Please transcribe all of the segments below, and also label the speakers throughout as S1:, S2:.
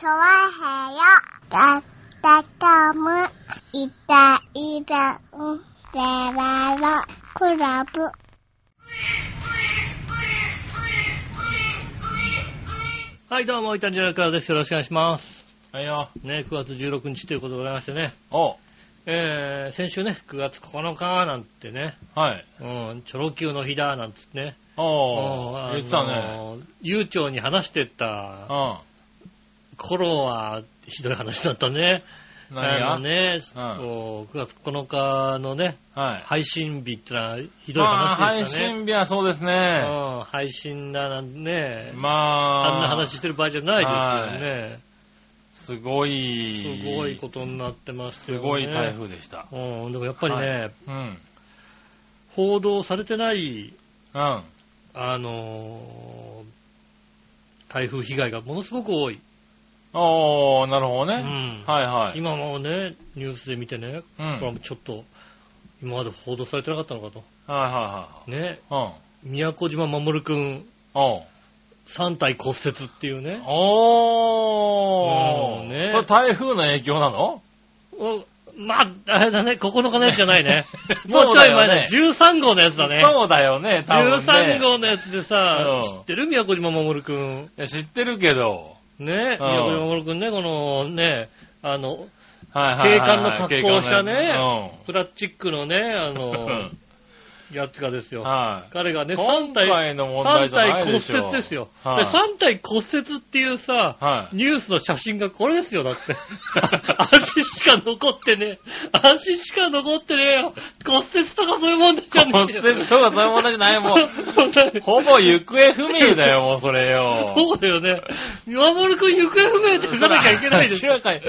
S1: チョワヘヨだったかむいたいたんでららクラブ
S2: はい、どうも、いたんじゃないからです。よろしくお願いします。
S3: はいよ。
S2: ね、9月16日ということでございましてね。
S3: お
S2: えー、先週ね、9月9日なんてね、
S3: はい。
S2: うん、チョロ Q の日だなんつってね。
S3: おー、言ってたね。
S2: 悠長に話してった
S3: う
S2: 頃は、ひどい話だったね。
S3: ん。何が？
S2: あのね、
S3: うん
S2: こう9月9日のね、
S3: はい。
S2: 配信日ってのはひどい話でしたね。
S3: 信日はそうですね。
S2: うん、配信だなんね、
S3: まあ、
S2: あんな話してる場合じゃないですよね。
S3: すごい、
S2: すごいことになってます
S3: す
S2: よね。
S3: ごい台。風でした。
S2: うん、でもやっぱりね、
S3: うん。
S2: 報道されてない、
S3: うん。
S2: あのー台風被害がものすごく多い。
S3: おー、なるほどね。
S2: うん
S3: はいはい。
S2: 今もね、ニュースで見てね、
S3: うん。
S2: これはもうちょっと、今まで報道されてなかったのかと。
S3: はいは
S2: ね、
S3: いはい。
S2: 宮古島守くん、
S3: うん。おう
S2: 3体骨折っていうね。
S3: おー。
S2: うんね
S3: それ台風の影響なの？
S2: おまあ、あれだね、9日のやつじゃないね。も
S3: そうう
S2: ちょい前ね
S3: だよね、
S2: 13号のやつだね。
S3: そうだよね、多分ね。
S2: 13号のやつでさ
S3: うん、
S2: 知ってる？宮古島守くん。
S3: いや知ってるけど。
S2: ね、
S3: うん。
S2: 宮古島守くんね、このね、あの、
S3: はいはいはいはい。
S2: 警官の格好をしたね。プラスチックのね、あ
S3: う
S2: の
S3: ん。、
S2: やつがですよ。
S3: はい。
S2: 彼がね、
S3: 今
S2: 3体、
S3: 回の問題
S2: 3
S3: じゃな
S2: 体骨。折ですよ。で
S3: はい
S2: 3体骨折っていうさ、
S3: はい。
S2: ニュースの写真がこれですよ、だって。足しか残ってねえ。足しか残ってねえよ。骨折とかそういう問題じゃね
S3: 骨
S2: えよ。
S3: 折とかそういう問題じゃないもん。
S2: そ う
S3: ほぼ行方不明だよ、もうそれよ。
S2: だよね。岩森くん行方不明って書かなきゃいけないです
S3: 明らかに。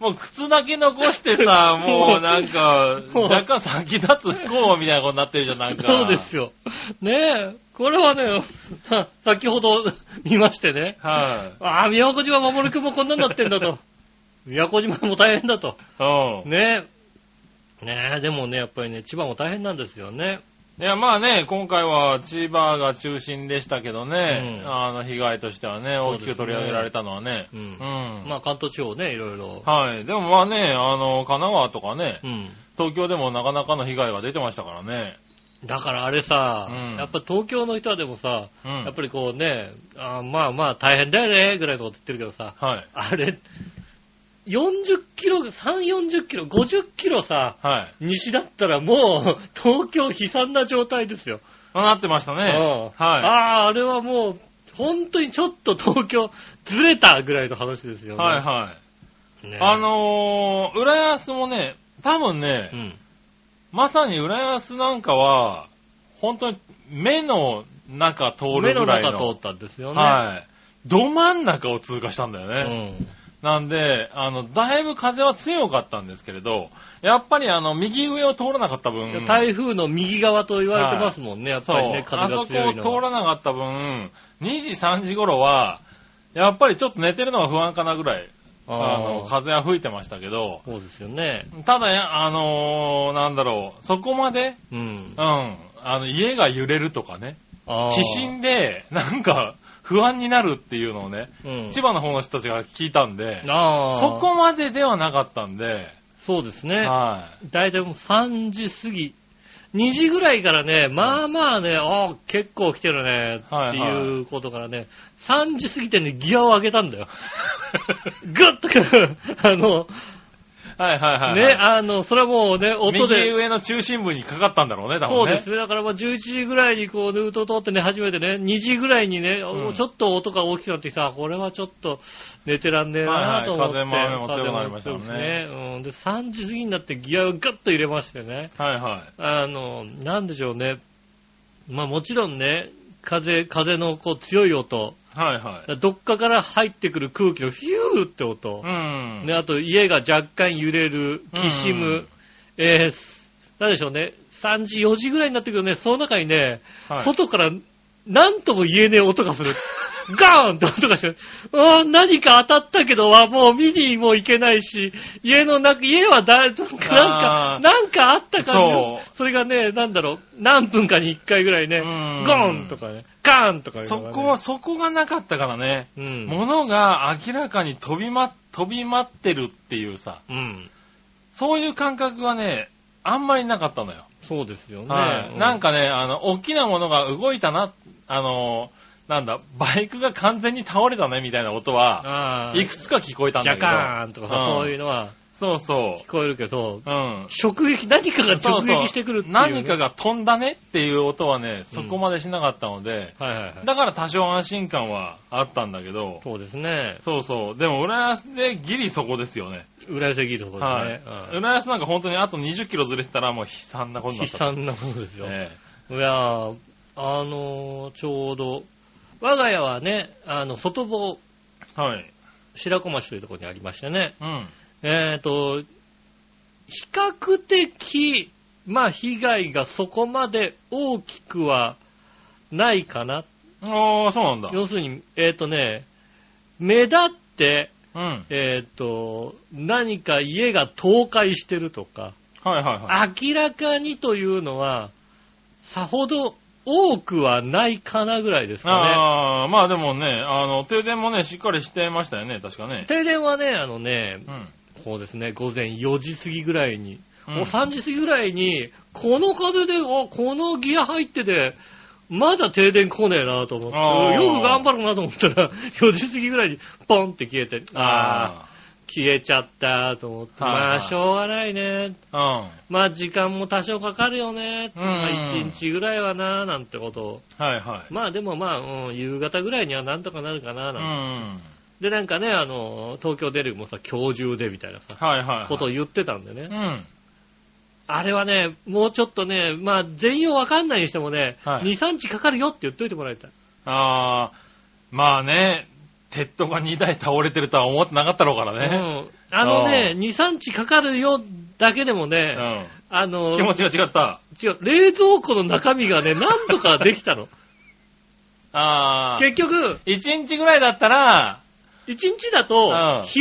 S3: もう靴だけ残してさ、もうなんか、若干先立つ不幸みたいなことになってるじゃん、なんか。
S2: そうですよ。ねえ。これはね、さ先ほど見ましてね。
S3: は
S2: ああ、宮古島守くんもこんなになってんだと。宮古島も大変だと。
S3: い。うん。
S2: ねえ。ねえ、でもね、やっぱりね、千葉も大変なんですよね。
S3: いや、まあね、今回は千葉が中心でしたけどね、
S2: うん
S3: あの、被害としてはね、大きく取り上げられたのはね。
S2: うん
S3: うん。
S2: まあ関東地方ね、いろいろ。
S3: はい。でもまあね、あの、神奈川とかね、
S2: うん。
S3: 東京でもなかなかの被害が出てましたからね。
S2: だからあれさ、
S3: うん
S2: やっぱ東京の人はでもさ、
S3: うん。
S2: やっぱりこうね、あーまあまあ大変だよね、ぐらいのこと言ってるけどさ、
S3: はい。
S2: あれ、40キロ、3、40キロ、50キロさ、
S3: はい。
S2: 西だったらもう、東京悲惨な状態ですよ。
S3: あなってましたね。
S2: うん
S3: はい。
S2: ああ、あれはもう、本当にちょっと東京ずれたぐらいの話ですよね。
S3: はいはい。
S2: ね
S3: あのー、浦安もね、多分ね、
S2: うん。
S3: まさに浦安なんかは、本当に目の中通
S2: 目の
S3: るぐらいの。
S2: 中通ったんですよね。
S3: はい。ど真ん中を通過したんだよ
S2: う
S3: ね。
S2: ん。
S3: なんで、あの、だいぶ風は強かったんですけれど、やっぱりあの、右上を通らなかった分、
S2: 台風の右側と言われてますもんね、やっ
S3: そう、
S2: ぱりね、風
S3: あそこを
S2: が強いのは。
S3: 通らなかった分、2時、3時頃は、やっぱりちょっと寝てるのが不安かなぐらい、あの、風は吹いてましたけど、
S2: そうですよね。
S3: ただや、あのーなんだろう、そこまで、
S2: うん
S3: う。ん、あの、家が揺れるとかね、地震で、なんか、不安になるっていうのをね、
S2: うん。
S3: 千葉の方の人たちが聞いたんで。そこまでではなかったんで、
S2: そうですね。
S3: は
S2: だいたいもう3時過ぎ。2時ぐらいからね、まあまあね、ああ、結構来てるね、っていうことからね、3時過ぎてね、ギアを上げたんだよ。ぐっとくる、あの、
S3: い。はいはいはい。
S2: ね、あの、それはもうね、音
S3: 右
S2: で、
S3: 上の中心部にかかったんだろうね、多分ね。
S2: そうですね。だからまあ11時ぐらいにこう、ルートを通ってね、初めてね、2時ぐらいにね、
S3: うん
S2: ちょっと音が大きくなってきた。あこれはちょっと寝てらんねえなと思って。
S3: はいはい風も雨も強くなりましたもんね
S2: うん。で、3時過ぎになってギアをガッと入れましてね。
S3: はいはい。
S2: あの、なんでしょうね。まあもちろんね、風、風のこう強い音、
S3: はいはい。
S2: どっかから入ってくる空気のヒューって音
S3: う、ん。
S2: ね、あと家が若干揺れる、きしむ、
S3: うん
S2: えー、なんでしょうね、3時、4時ぐらいになってくるとね、その中にね、
S3: はい
S2: 外から何とも言えねえ音がする。ガーンって音がして、あー何か当たったけど、はもう見にも行けないし、家の中、家はだい、なんかなんかあったから、
S3: そう
S2: それがね、なんだろう、何分かに一回ぐらいね、
S3: うん
S2: ゴーンとかね、ガーンとかいう
S3: そこは、そこがなかったからね。
S2: うん。
S3: 物が明らかに飛びま、飛び舞ってるっていうさ、
S2: うん。
S3: そういう感覚がね、あんまりなかったのよ。
S2: そうですよね。
S3: はい。
S2: う
S3: なん、かね、あの、大きなものが動いたな、あの、なんだ、バイクが完全に倒れたねみたいな音は、いくつか聞こえたん
S2: ジャ
S3: だけど。
S2: カーンとかさ、
S3: うん
S2: そういうのは
S3: そうそ
S2: 聞こえるけど、
S3: う。うん。
S2: 直撃、何かが直撃してくるっていう、ね。
S3: 何かが飛んだねっていう音はね、そこまでしなかったので、
S2: はいはいはい。
S3: だから多少安心感はあったんだけど、
S2: そうですね。
S3: そうそう。でも、浦安でギリそこですよね。
S2: 浦安駅のところ
S3: は
S2: ですね。
S3: い。浦安なんか本当にあと20キロずれてたらもう悲惨なこと
S2: うん
S3: になった。
S2: 悲惨なことですよ。
S3: ね
S2: いやーあのーちょうど、我が家はね、あの、外房、
S3: はい。
S2: 白子町というところにありましてね、
S3: うん。
S2: えっ、と、比較的、まあ、被害がそこまで大きくはないかな。
S3: ああ、そうなんだ。
S2: 要するに、えっ、とね、目立って、
S3: うん。
S2: えっ、と、何か家が倒壊してるとか、
S3: はいはいはい。
S2: 明らかにというのは、さほど多くはないかなぐらいですかね。
S3: ああ、まあでもね、あの、停電もね、しっかりしてましたよね、確かね。
S2: 停電はね、あのね、
S3: うん。
S2: こうですね、午前4時過ぎぐらいに、
S3: うん
S2: もう3時過ぎぐらいに、この風で、あ、このギア入ってて、まだ停電来ねえなと思って、よく頑張るなと思ったら、4時過ぎぐらいにポンって消えて、ああ、消えちゃったと思って、
S3: はいはい
S2: まあ、しょうがないね。
S3: あ。
S2: まあ、時間も多少かかるよね。
S3: うん
S2: まあ、1日ぐらいはな、なんてことを。
S3: うん。はいはい。
S2: まあ、でもまあ、うん、夕方ぐらいにはなんとかなるかな、
S3: う
S2: なんて
S3: ん。
S2: で、なんかね、あの、東京出るもさ、今日中でみたいなさ、
S3: はいはいはい。
S2: ことを言ってたんでね。
S3: うん。
S2: あれはね、もうちょっとね、まあ、全容わかんないにしてもね、
S3: はい
S2: 2、3日かかるよって言っといてもらいたい。
S3: ああ、まあね、鉄塔が2台倒れてるとは思ってなかったろうからね。
S2: うん。あのね
S3: あ、
S2: 2、3日かかるよだけでもね、あの、
S3: うん。気持ちが違った。
S2: 違う、冷蔵庫の中身がね、なんとかできたの。
S3: ああ。
S2: 結局、
S3: 1日ぐらいだったら、
S2: 1日だと
S3: うん、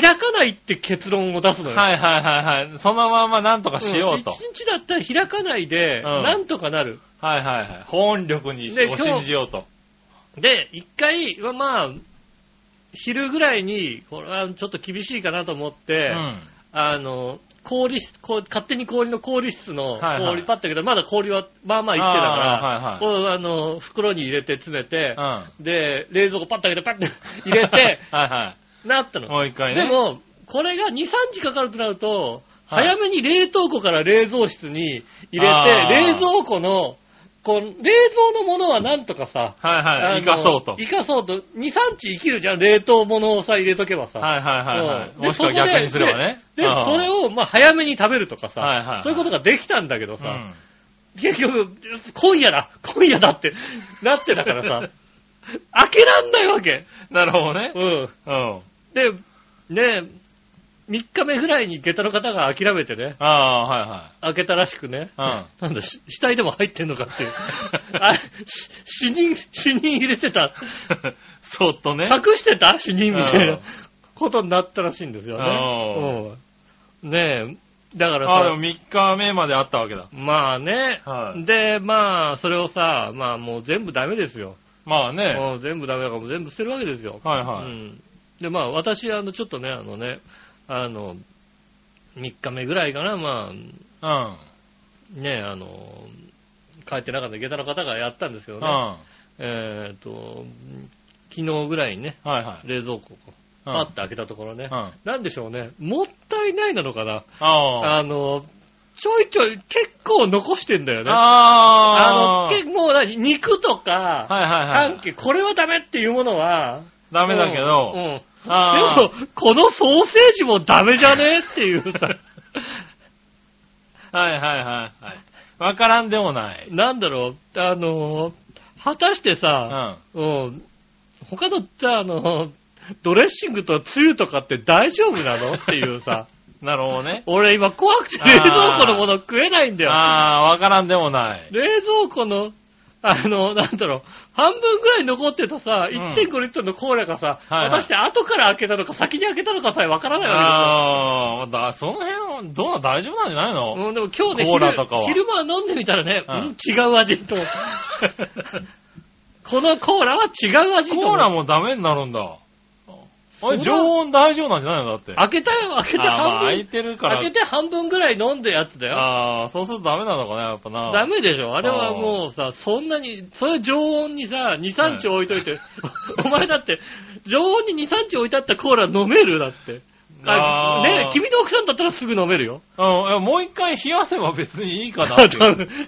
S2: 開かないって結論を出すのよ。
S3: はいはいはいはい。そのままなんとかしようと。
S2: 1日だったら開かないで、
S3: ん
S2: なんとかなる。
S3: はいはいはい。保温力に
S2: で
S3: を信じようと。
S2: で、一回はまあ、昼ぐらいに、これはちょっと厳しいかなと思って、
S3: うん。
S2: あの、氷室、こう勝手に氷の氷室の氷パッとけど、まだ氷はまあまあ生きてたから、こうあの、袋に入れて詰めてで、冷蔵庫パッと開けてパッと 入れて、なった
S3: い。
S2: の。
S3: もう一回ね。
S2: でも、これが2、3時かかるとなると、
S3: はい
S2: 早めに冷凍庫から冷蔵室に入れて、冷蔵庫の、こう、冷蔵のものはなんとかさ、
S3: はいはい。生かそうと。
S2: 生かそうと。2、3日生きるじゃん、冷凍物をさ、入れとけばさ。
S3: はいはいはいはい。もしくは逆にすればね。
S2: で、
S3: うん
S2: それを、まあ、早めに食べるとかさ、
S3: はいはいはい
S2: そういうことができたんだけどさ、
S3: うん。
S2: 結局、今夜だ 今夜だってなってたからさ、開けらんないわけ。
S3: なるほどね。
S2: うん。
S3: うん。
S2: で、ね、3日目ぐらいに下駄の方が諦めてね、
S3: ああ、は
S2: 開けたらしくね、
S3: いはい。
S2: なんだ、し死体でも入ってんのかっていう。あれ、し死人、死人入れてた。
S3: うん。そっとね。
S2: 隠してた？死人みたい
S3: うん
S2: なことになったらしいんですよね。うん。ねえ、だから
S3: ああ、でも
S2: さ、
S3: 3日目まであったわけだ。
S2: まあね、
S3: はい
S2: で、まあ、それをさ、まあもう全部ダメですよ。
S3: まあね。
S2: もう全部ダメだからもう全部捨てるわけですよ。
S3: はいはい
S2: うん。で、まあ私、あの、ちょっとね、あのね、あの、3日目ぐらいかな、ま
S3: うん。
S2: あ、ね、あの、帰ってなかった下駄の方がやったんですけどね、
S3: うん。は
S2: えっ、と、昨日ぐらいにね、
S3: いはい。
S2: 冷蔵庫を
S3: うん
S2: パッと開けたところね、
S3: うん。あ
S2: なんでしょうね、もったいないなのかな。
S3: あ。
S2: あの、ちょいちょい結構残してんだよね。
S3: ああ。
S2: あの、結構何、肉とか、
S3: はいはいはい
S2: これはダメっていうものは、
S3: ダメだけど。
S2: うん。うん
S3: あ
S2: でも、このソーセージもダメじゃね？っていうさ、
S3: はいはいはいはい。わからんでもない。
S2: なんだろう、あの、果たして
S3: う
S2: さ、
S3: ん。
S2: うん、他の、じゃあ、あの、ドレッシングとつゆとかって大丈夫なの？っていうさ、
S3: なるほどね。
S2: 俺今怖くて冷蔵庫のもの食えないんだよ。
S3: ああ、わからんでもない。
S2: 冷蔵庫の あの、なんだろう、半分ぐらい残ってたさ、
S3: うん。
S2: 1.5リットルのコーラがさ、
S3: はい。はい
S2: 果たして後から開けたのか先に開けたのかさえわからないわ
S3: ああ、だその辺は、どうな、大丈夫なんじゃないの、
S2: けですよ。うん、でも今日ね、
S3: コーラとかは。
S2: 昼昼間飲んでみたらね、
S3: うん。
S2: うん、違う味と。思って。このコーラは違う味と。思
S3: コーラもダメになるんだ。あれ、常温大丈夫なんじゃないの？だって。
S2: 開けたよ、開けて
S3: あーまあ
S2: 半分。
S3: 開いてるから。
S2: 開けて半分ぐらい飲んでやつだよ。
S3: ああ、そうするとダメなのかな、やっぱな。
S2: ダメでしょあれはもうさ、そんなに、それ常温にさ、2、3日置いといて、お前だって、常温に2、3日置いてあったコーラ飲めるだって。あ
S3: あー
S2: ね君の奥さんだったらすぐ飲めるよ。
S3: うん、いやもう一回冷やせば別にいいかなっていう。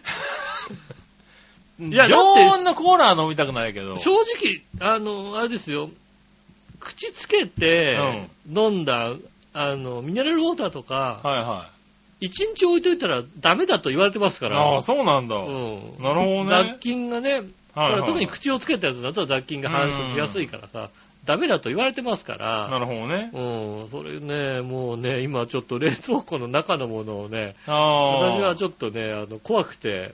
S2: いや
S3: 常
S2: だって
S3: 温のコーラは飲みたくないけど。
S2: 正直、あの、あれですよ、口つけて飲んだ、あの、ミネラルウォーターとか、
S3: はいはい。
S2: 1日置いといたらダメだと言われてますから。
S3: ああ、そうなんだ。
S2: うん。
S3: なるほどね
S2: 雑菌がね、こ
S3: はいはい
S2: れ特に口をつけたやつだと雑菌が繁殖しやすいからさ、ダメだと言われてますから、
S3: なるほどね。
S2: うん、それね、もうね、今ちょっと冷蔵庫の中のものをね、
S3: ああ。
S2: 私はちょっとね、あの、怖くて、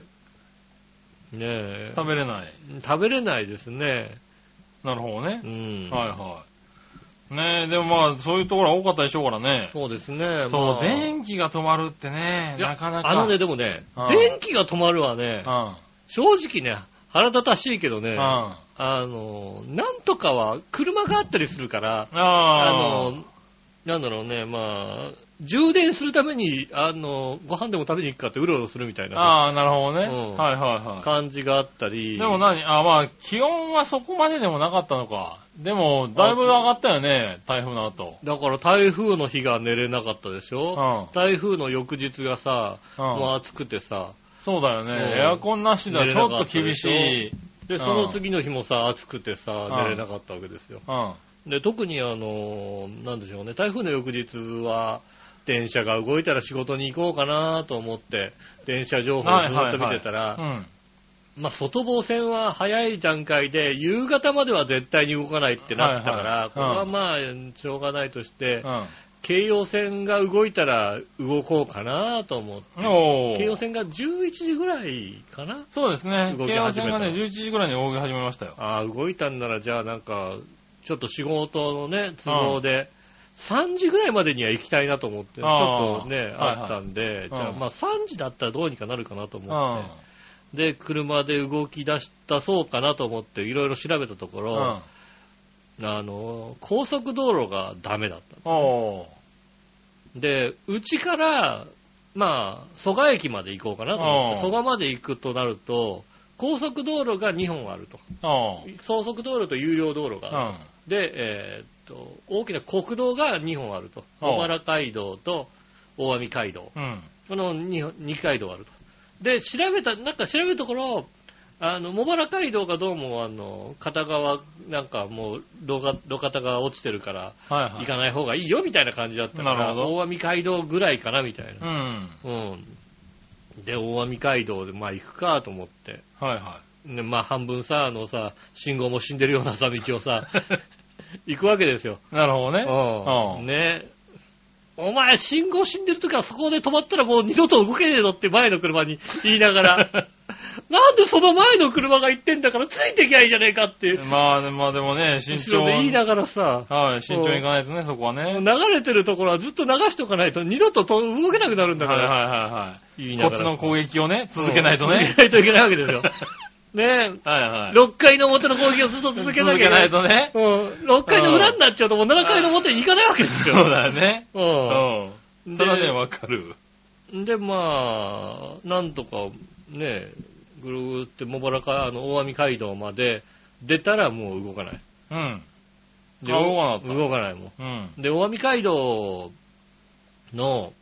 S2: ねえ、
S3: 食べれない。
S2: 食べれないですね。
S3: なるほどね
S2: う。ん。
S3: はいはい。ねえ、でもまあ、そういうところは多かったでしょうからね。
S2: そうですね。
S3: そう、
S2: まあ
S3: 電気が止まるってね、なかなか。
S2: あのね、でもね
S3: うん、
S2: 電気が止まるはね、
S3: うん。
S2: 正直ね、腹立たしいけどね、
S3: うん。
S2: あ
S3: あ
S2: の、なんとかは車があったりするから、あ
S3: あ
S2: の、なんだろうね、まあ、充電するために、あの、ご飯でも食べに行くかってうろうろするみたいな
S3: ああ、なるほどね。
S2: うん
S3: はいはいは
S2: 感じがあった
S3: い。
S2: り。
S3: でも何？あまあ、気温はそこまででもなかったのか。でも、だいぶ上がったよね、台風の後。
S2: だから台風の日が寝れなかったでし
S3: う
S2: ょ、
S3: ん。
S2: 台風の翌日がさ、
S3: うん
S2: もう暑くてさ、
S3: そうだよね。
S2: うん
S3: エアコンなしではちょっと厳しい。
S2: で、その次の日もさ、暑くてさ、
S3: ん
S2: 寝れなかったわけですよ。
S3: うん。
S2: で、特にあの、なんでしょうね、台風の翌日は、電車が動いたら仕事に行こうかなと思って、電車情報をずっと見てたら、
S3: うん。
S2: まあ、外房線は早い段階で、夕方までは絶対に動かないってなったから、これはまあ、しょうがないとして、
S3: うん。
S2: 京葉線が動いたら動こうかなと思って、京葉線が11時ぐらいかな？
S3: そうですね。京王
S2: 始めた
S3: 線がね、11時ぐらいに動き始めましたよ。
S2: ああ、動いたんなら、じゃあなんか、ちょっと仕事のね、都合で、3時ぐらいまでには行きたいなと思って、ちょっとね、
S3: はいはい。
S2: あったんで、じゃあ
S3: うん
S2: まあ3時だったらどうにかなるかなと
S3: う
S2: 思って、で、車で動き出したそうかなと思って、いろいろ調べたとこ
S3: ん。
S2: ろ、あの、高速道路がダメだった。で、うちから、まあ、蘇我駅まで行こうかなと思って、
S3: うん。
S2: 蘇我まで行くとなると、高速道路が2本あると。高速道路と有料道路
S3: う
S2: がある。
S3: ん。
S2: で、えーっと、大きな国道が2本あると。
S3: うん
S2: 小原街道と大網街道。
S3: うん。
S2: この 2, 2街道あると。で、調べた、なんか調べるところ、あの、茂原街道がどうも、あの、片側、なんかもう、路が路肩が落ちてるから。行かない方がいいよ、みたいな感じだったから、大網街道ぐらいかな、みたいな。
S3: うん。
S2: うん。で、大網街道で、まあ行くかと思って。
S3: はいは
S2: ね、まあ半分さ、あのさ、信号も死んでるようなさ、道をさ、行くわけですよ。
S3: い。なるほどね。
S2: うん。
S3: うん
S2: ねお前、信号死んでるときはそこで止まったらもう二度と動けねえぞって前の車に言いながら、なんでその前の車が行ってんだからついてきゃいいじゃねえかって、
S3: まあ、まあでもね、慎重
S2: で言いながらさ、
S3: はい、慎重にいかないとね、そこはね。
S2: 流れてるところはずっと流しとかないと二度とと動けなくなるんだから、
S3: はいはいはいはい。こっちの攻撃をね、続けないと
S2: 続
S3: ね。
S2: けないといけないわけですよ。ね
S3: はいはい。
S2: え、6回の表の攻撃をずっと続けなきゃいけない。
S3: 続けないとね。
S2: うん、6回の裏になっちゃうともう7回の表に行かないわけです
S3: そう
S2: よ。
S3: だよね。
S2: う
S3: うん。それはね、わかる。
S2: ん。で、まあ、なんとかね、ぐるーって茂原か、あの、大網街道まで出たらもう動かない。
S3: うん。
S2: で
S3: あ動かな
S2: 動かないも
S3: うん。
S2: ん。で、大網街道の、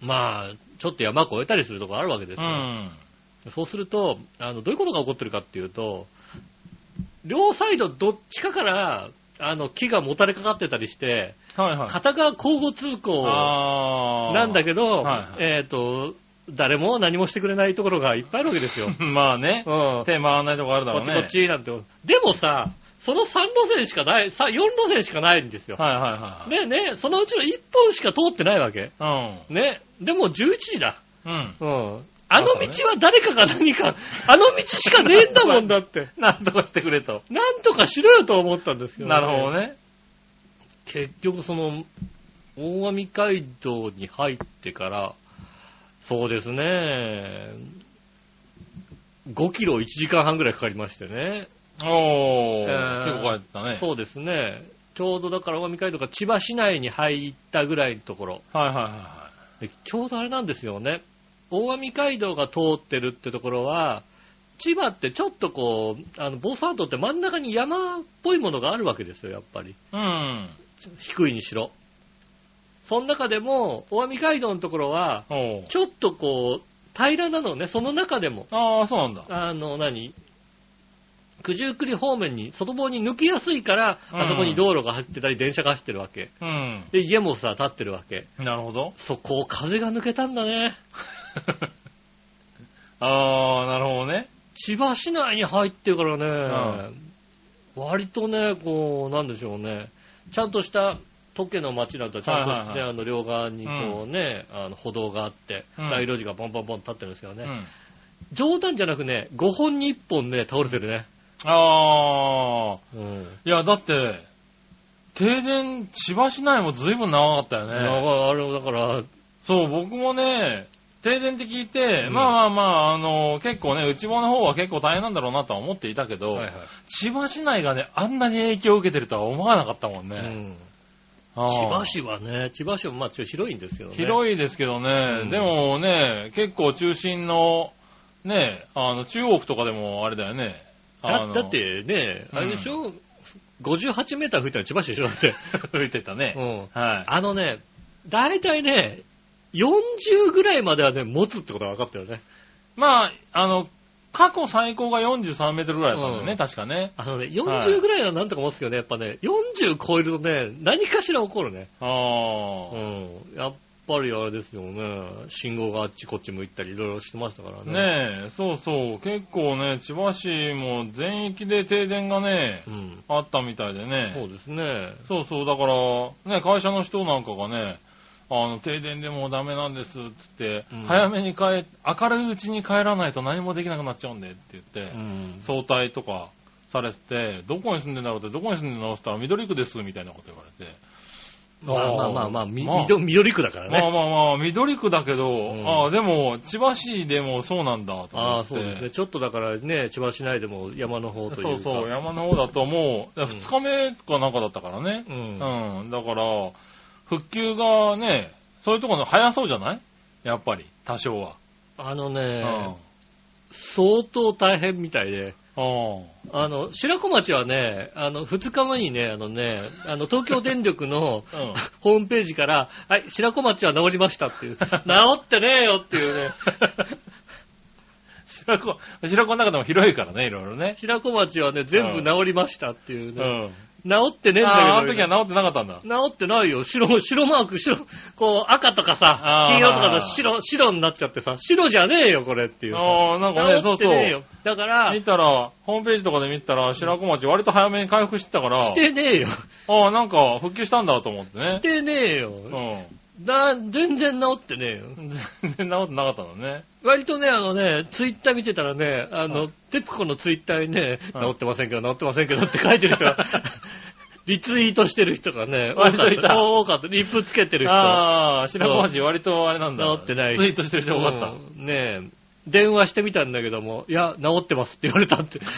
S2: まあ、ちょっと山越えたりするとこあるわけですよ。
S3: うん。
S2: そうすると、あの、どういうことが起こってるかっていうと、両サイドどっちかから、あの、木がもたれかかってたりして、
S3: はいはい。
S2: 片側交互通行なんだけど、
S3: はいはい
S2: えっ、と、誰も何もしてくれないところがいっぱいあるわけですよ。
S3: まあね。
S2: うん。
S3: 手回らないとこあるだろうね。
S2: こっちこっちなんて。でもさ、その3路線しかない、さ4路線しかないんですよ。
S3: はいはいはい。
S2: ねね、そのうちの1本しか通ってないわけ。
S3: う
S2: ね、でも11時だ。
S3: ん。うん。
S2: うん。あの道は誰かが何か、あの道しかねえんだもんだって。
S3: なんとかしてくれと。
S2: なんとかしろよと思ったんですよ、
S3: なるほどね。
S2: 結局その、大網街道に入ってから、そうですね、5キロ1時間半ぐらいかかりましてね。
S3: おー、
S2: えー
S3: 結構帰ったね。
S2: そうですね。ちょうどだから大網街道が千葉市内に入ったぐらいのところ。
S3: はいはいは
S2: でちょうどあれなんですよね。大網街道が通ってるってところは、千葉ってちょっとこう、あの、房総半島って真ん中に山っぽいものがあるわけですよ、やっぱり。
S3: い。うん。
S2: 低いにしろ。その中でも、大網街道のところは。ちょっとこう、平らなのね、その中でも。
S3: ああ、そうなんだ。
S2: あの、何？九十九里方面に、外房に抜きやすいから、
S3: うん
S2: あそこに道路が走ってたり、電車が走ってるわけ。
S3: うん。
S2: で、家もさ、建ってるわけ。
S3: なるほど。
S2: そこを風が抜けたんだね。
S3: ああ、なるほどね。
S2: 千葉市内に入ってるからね、割とね、こう、なんでしょうね、ちゃんとした時計の街だとちゃんとして、
S3: はいはいはい
S2: あの、両側にこうね、あの、歩道があって、
S3: うん
S2: 大路がポンポンポンと立ってるんですよね。
S3: うん。
S2: 冗談じゃなくね、5本に1本ね、倒れてるね。
S3: ああ、
S2: うん。
S3: いや、だって、停電、千葉市内も随分長かったよね。
S2: あれ、だから、
S3: そう、僕もね、停電って聞いて、
S2: うん
S3: まあまあまあ、あの、結構ね、内房の方は結構大変なんだろうなとは思っていたけど、
S2: はいはい。
S3: 千葉市内がね、あんなに影響を受けてるとは思わなかったもんね。
S2: うん
S3: あー
S2: 千葉市はね、千葉市はまあ広いんですけどね。
S3: 広いですけどね、
S2: うん
S3: でもね、結構中心の、ね、あの、中央区とかでもあれだよね。あの
S2: だだっ、てね、あれでしょ、58メーター吹いたら千葉市でしょだって。
S3: 吹いてたね。
S2: うん。
S3: はい。
S2: あのね、だいたいね、40ぐらいまではね、持つってことが分かったよね。
S3: まあ、あの、過去最高が43メートルぐらいだったんだよね、
S2: うん
S3: 確かね。
S2: あのね、40ぐらいはなんとか持つけどね、やっぱね、40超えるとね、何かしら起こるね。
S3: あ
S2: う
S3: あ、
S2: ん。やっぱりあれですよね、信号があっちこっち向いたりいろいろしてましたからね。
S3: ねえ、そうそう、結構ね、千葉市も全域で停電がね、
S2: うん。
S3: あったみたいでね。
S2: そうですね。
S3: そうそう、だから、ね、会社の人なんかがね、あの、停電でもうダメなんですって言って、
S2: うん
S3: 早めに帰、明るいうちに帰らないと何もできなくなっちゃうんでって言って、
S2: うん。
S3: 早退とかされてて、どこに住んでんだろうって、どこに住んでんだろうって言ったら緑区ですみたいなこと言われて。
S2: まあまあまあまあ、み
S3: まあ
S2: 緑緑区だから
S3: まあ
S2: ね。
S3: まあまあ、緑区だけど、
S2: ん
S3: ああ、でも、千葉市でもそうなんだと
S2: ああ、
S3: 思って。
S2: そうですね。ちょっとだからね、千葉市内でも山の方というか。
S3: そうそう、山の方だともう、
S2: ん
S3: 2日目かなんかだったからね。
S2: う。
S3: うんん、だから、復旧がね、そういうところ早そうじゃない？やっぱり、多少は。
S2: あの
S3: うん。
S2: ね、相当大変みたいで。
S3: うん。
S2: あの、白子町はね、あの、2日前にね、あのね、あの、東京電力の
S3: うん
S2: ホームページから、はい、白子町は治りましたっていう。治ってねえよっていうね。
S3: 白子、白子の中でも広いからね、いろいろね。
S2: 白子町はね、全部治りましたっていう
S3: う
S2: ね。
S3: ん。
S2: 治ってねえんだけど。
S3: ああ、あの時は治ってなかったんだ。
S2: 治ってないよ。白、白マーク、白、こう、赤とかさ黄色とかの白、白になっちゃってさ、白じゃねえよ、これっていうさ。
S3: ああ、なんかね、
S2: 治
S3: そうそう。
S2: ってねえよ。だから、
S3: 見たら、ホームページとかで見たら、白子町割と早めに回復してたから、
S2: してねえよ。
S3: ああ、なんか復旧したんだと思って
S2: し
S3: ね。
S2: てねえよ。
S3: うん。
S2: だ、全然治ってねえよ。
S3: 全然治ってなかったのね。
S2: 割とね、あのね、ツイッター見てたらね、あの、
S3: はい
S2: テプコのツイッターにね、
S3: はい
S2: 治ってませんけど、治ってませんけどって書いてる人が、リツイートしてる人がね。
S3: 割といた
S2: 多かった。リップつけてる人。
S3: ああ、白子町割とあれなんだ。
S2: 治ってない
S3: ツイートしてる人多かった。
S2: うんねえ、電話してみたんだけども、いや、治ってますって言われたって。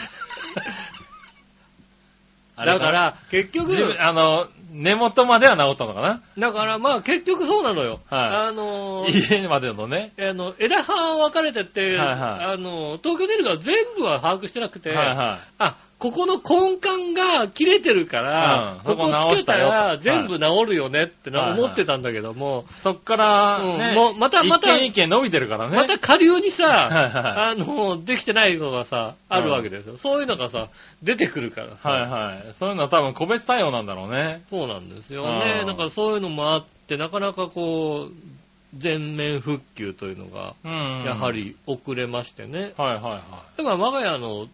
S2: だから、結局、
S3: あの、根元までは治ったのかな？
S2: だからまあ結局そうなのよ。
S3: はい
S2: あのー
S3: 家までのね。
S2: あの、枝葉分かれてて、
S3: はいはい
S2: あの、東京電力は全部は把握してなくて、
S3: はいはい。
S2: あ、ここの根幹が切れてるから、
S3: うん
S2: ここ
S3: そこ直した
S2: ら全部治るよねって思ってたんだけども、
S3: そっから、
S2: うん
S3: ね、
S2: もうまたまた
S3: 一軒一軒伸びてるからね。
S2: また下流にさ、
S3: はいは
S2: あの、できてないのがさ、あるわけですよ。そういうのがさ、出てくるからさ。
S3: はいはい。そういうのは多分個別対応なんだろうね。
S2: そうなんですよね
S3: う。ん
S2: だからそういうのもあって、なかなかこう、全面復旧というのが、
S3: うん。
S2: やは。り遅れましてね。
S3: はいはいは
S2: でも我が家の、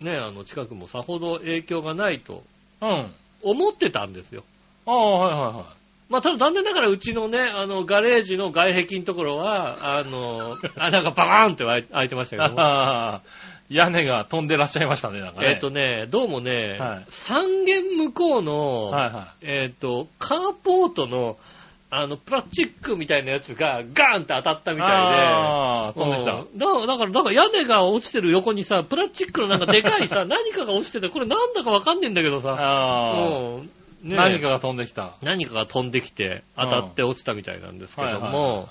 S2: ね、あの、近くもさほど影響がないと
S3: い。うん。
S2: 思ってたんですよ。
S3: ああ、はいはいは
S2: まあ、ただ残念ながらうちのね、あの、ガレージの外壁のところは、あの、穴がバーンって開いてましたけども。
S3: 屋根が飛んでらっしゃいましたね、なんかね。
S2: えっ、とね、どうもね、はい、三軒向こうの、はいはい、えっ、と、カーポートの、あの、プラスチックみたいなやつがガーンって当たったみたいで。あ
S3: あ、飛んできた。だ
S2: だから、だから屋根が落ちてる横にさ、プラスチックのなんかでかいさ、何かが落ちてて、これなんだかわかんねえんだけどさ。あ
S3: あ。ね、何かが飛んできた。
S2: 何かが飛んできて、当たって落ちたみたいなんですけども、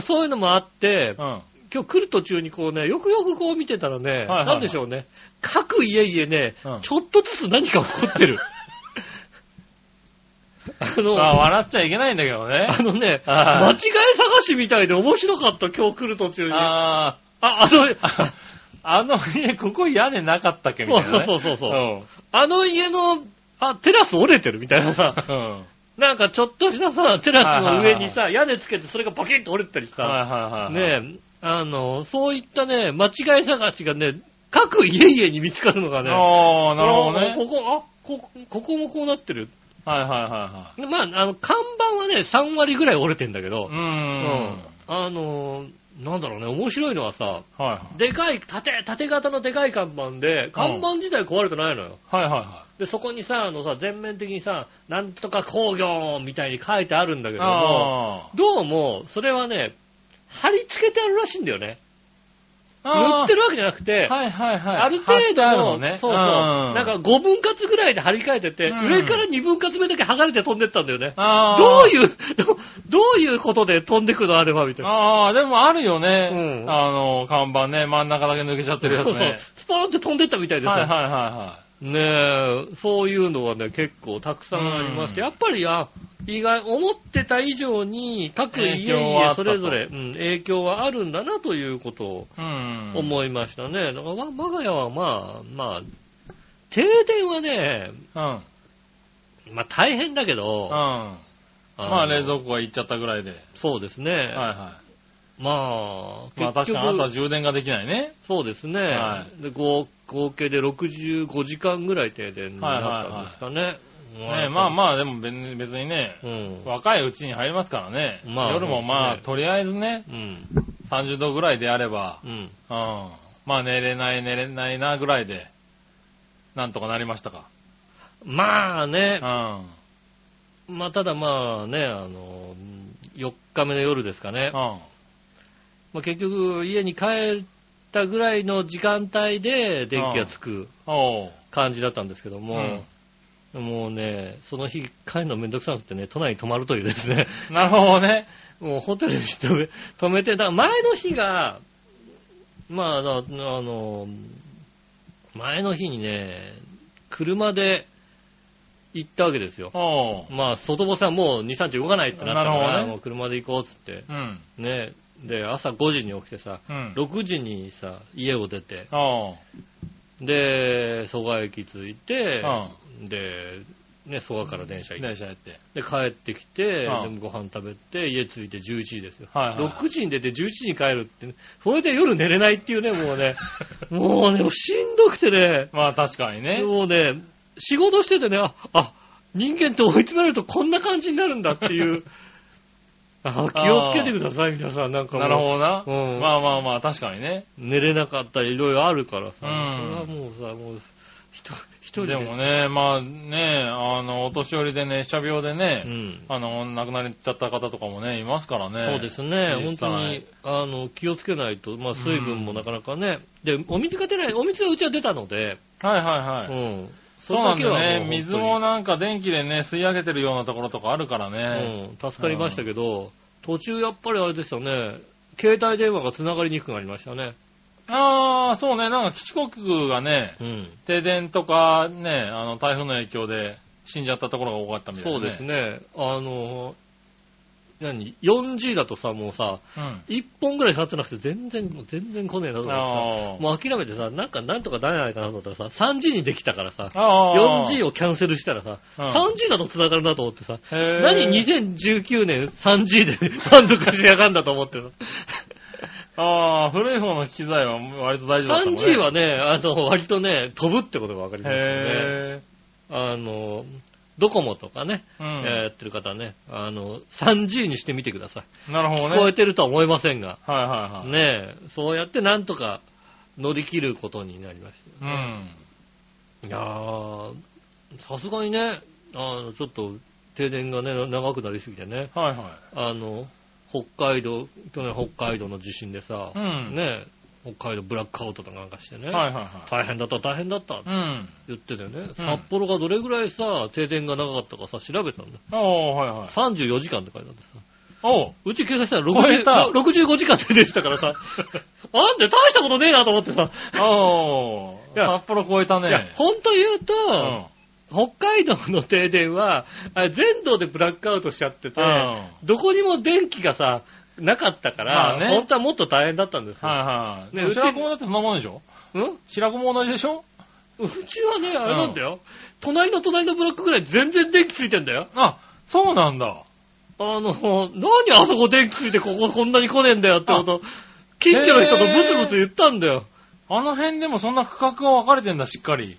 S2: そういうのもあって、うん、今日来る途中にこうね、よくよくこう見てたらね、はいはいはい、なんでしょうね、各家々ね、うん、ちょっとずつ何か起こってる。
S3: あの、あ笑っちゃいけないんだけどね。
S2: あのね、間違い探しみたいで面白かった、今日来る途中に。ああ、あの、
S3: あの家、ここ屋根なかったっけみたいな、
S2: ね、そうそうそうそう、うん、あの家のあ、テラス折れてるみたいなさ、うん、なんかちょっとしたさ、テラスの上にさ、屋根つけてそれがパキッと折れてたりさ、はいはいはいねえ、あの、そういったね、間違い探しがね、各家々に見つかるのがね、
S3: ああ、なるほどね。
S2: ここ、あ、こ、ここもこうなってる。
S3: はいはいはいはい。
S2: まあ、あの、看板はね、3割ぐらい折れてんだけど、うん。うん。あの、なんだろうね、面白いのはさ、はいはい、でかい、縦、縦型のでかい看板で、看板自体壊れてないのよ。
S3: はいはいはい。
S2: で、そこにさ、あのさ、全面的にさ、なんとか工業みたいに書いてあるんだけども、どうも、それはね、貼り付けてあるらしいんだよね。塗ってるわけじゃなくて、
S3: はいはいはい。
S2: ある程度の、ね、そうそう、なんか5分割ぐらいで張り替えてて、うん、上から2分割目だけ剥がれて飛んでったんだよね。どういうど、どういうことで飛んでくのあればみたいな。
S3: ああ、でもあるよね。うん、あの、看板ね、真ん中だけ抜けちゃってるやつね。そうそう。
S2: スポーンって飛んでったみたいですよ。
S3: はいはいはいはい。
S2: ねえ、そういうのはね、結構たくさんありまして、やっぱりや、意外、思ってた以上に、各家々それぞれ、うん、影響はあるんだなということを思いましたね。だから、我が家はまあ、まあ、停電はね、うん、まあ大変だけど、うん、
S3: まあ冷蔵庫が行っちゃったぐらいで。
S2: そうですね。はいはい。まあ、
S3: まあ確かにあとは充電ができないね。
S2: そうですね。はい、で合合計で65時間ぐらい停電になったんですかね。はいはいはい
S3: ねまあまあ、でも別にね、うん、若いうちに入りますからね。まあ、夜もまあ、ね、とりあえずね、うん、30度ぐらいであれば、うん、うん、まあ寝れない寝れないなぐらいで、なんとかなりましたか。
S2: まあね、うん、まあただまあね、あの、4日目の夜ですかね。うん、まあ、結局家に帰ったぐらいの時間帯で電気がつく感じだったんですけども、もうね、その日帰るのめんどくさくてね、都内に泊まるというですね。
S3: なるほどね。
S2: もうホテルに止め止めて、だ前の日が、まあ、あの、前の日にね、車で行ったわけですよ。まあ、外干さんもう2、3日動かないってなったから、ね、もう車で行こうっつって。うん、ね。で、朝5時に起きてさ、うん、6時にさ、家を出て、で、蘇我駅着いて、で、ね、蘇我から電車行って、電車やって。で、帰ってきて、でもご飯食べて、家着いて11時ですよ。はいはい、6時に出て11時に帰るって、ね、それで夜寝れないっていうね、もうね、もうね、しんどくてね。
S3: まあ確かにね。
S2: もうね、仕事しててね、あ、あ、人間って追い詰めるとこんな感じになるんだっていう。あ気をつけてください、皆さん。なんか
S3: なるほどな。うん。まあまあまあ、確かにね。
S2: 寝れなかったり、いろいろあるからさ。うん。それはもうさ、もう、人、
S3: 一人でもね、まあね、あの、お年寄りでね、車病でね、うん、あの、亡くなっちゃった方とかもね、いますからね。
S2: そうですね。本当に、あの、気をつけないと、まあ水分もなかなかね。うん、で、お水が出ない、お水がうちは出たので。
S3: はいはいはい。うん。そうなんだよね。水もなんか電気でね、吸い上げてるようなところとかあるからね。
S2: うん、助かりましたけど、途中やっぱりあれですよね、携帯電話が繋がりにくくなりましたね。
S3: ああ、そうね、なんか基地国がね、うん、停電とかね、あの、台風の影響で死んじゃったところが多かったみたい
S2: な、ね、そうですね。あの、何 ?4G だとさ、もうさ、うん、1本ぐらい触ってなくて全然、全然来ねえなと思ってさ、もう諦めてさ、なんかなんとかならないかなと思ったらさ、3G にできたからさ、4G をキャンセルしたらさ、うん、3G だと繋がるなと思ってさ、何？2019年 3G で満足しやがんだと思ってさ。
S3: ああ、古い方の機材は割と大丈夫だったもんね。3G
S2: はね、あの、割とね、飛ぶってことが分かりますよね。へあの、ドコモとかね、うん、やってる方はね、あの、3G にしてみてください。
S3: なるほど
S2: ね。聞こえてるとは思いませんが。
S3: はいはいはい。
S2: ねそうやってなんとか乗り切ることになりました、ね。うん。いやー、さすがにね、あの、ちょっと停電がね、長くなりすぎてね。
S3: はいはい。
S2: あの、北海道、去年北海道の地震でさ、うん、ね、北海道ブラックアウトとかなんかしてね。
S3: はいはいはい。
S2: 大変だった大変だったって言っててね、うん、札幌がどれぐらいさ、停電が長かったかさ、調べたんだよ。
S3: ああ、はいはい。
S2: 34時間って書いてあってさ。
S3: お
S2: うち計算したら60 65時間停電したからさ、あんで大したことねえなと思ってさ。
S3: お札幌超えたね。いや、
S2: ほんと言うと、うん北海道の停電は、全道でブラックアウトしちゃってて、うん、どこにも電気がさ、なかったから、まあね、本当はもっと大変だったんですよ。
S3: はいはい。ね、うち白子もだってそんなもんでしょ？
S2: ん？
S3: 白子も同じでしょ？
S2: うちはね、あれなんだよ、うん、隣の隣のブロックぐらい全然電気ついてんだよ。
S3: あ、そうなんだ。
S2: あの、何あそこ電気ついてこここんなに来ねえんだよってこと、近所の人とブツブツ言ったんだよ。
S3: あの辺でもそんな区画が分かれてんだ、しっかり。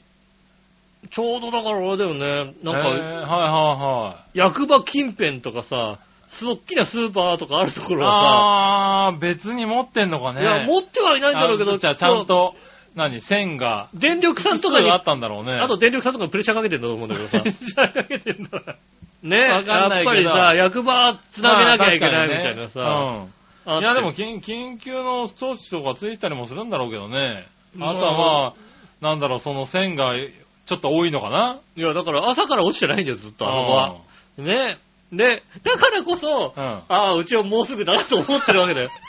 S2: ちょうどだからあれだよね。なんか、はいはい
S3: はい。
S2: 役場近辺とかさ、大きなスーパーとかあるところはさ。
S3: ああ、別に持ってんのかね。
S2: いや、持ってはいないんだろうけど。
S3: じゃあちゃんと、何、線が。
S2: 電力さんとかに。
S3: あったんだろうね。
S2: あと電力さんとかにプレッシャーかけてんだと思うんだけどさ。プレッシャーかけてんだ。ね
S3: やっ
S2: ぱりさ、役場つなげなきゃいけないみたいなさ。
S3: うん。いや、でも緊急の装置とかついたりもするんだろうけどね。あとはまあ、なんだろう、その線がちょっと多いのかな？
S2: いや、だから朝から落ちてないんだよ、ずっと、あの子は。ね。で、だからこそ、うん、ああ、うちはもうすぐだなと思ってるわけだよ。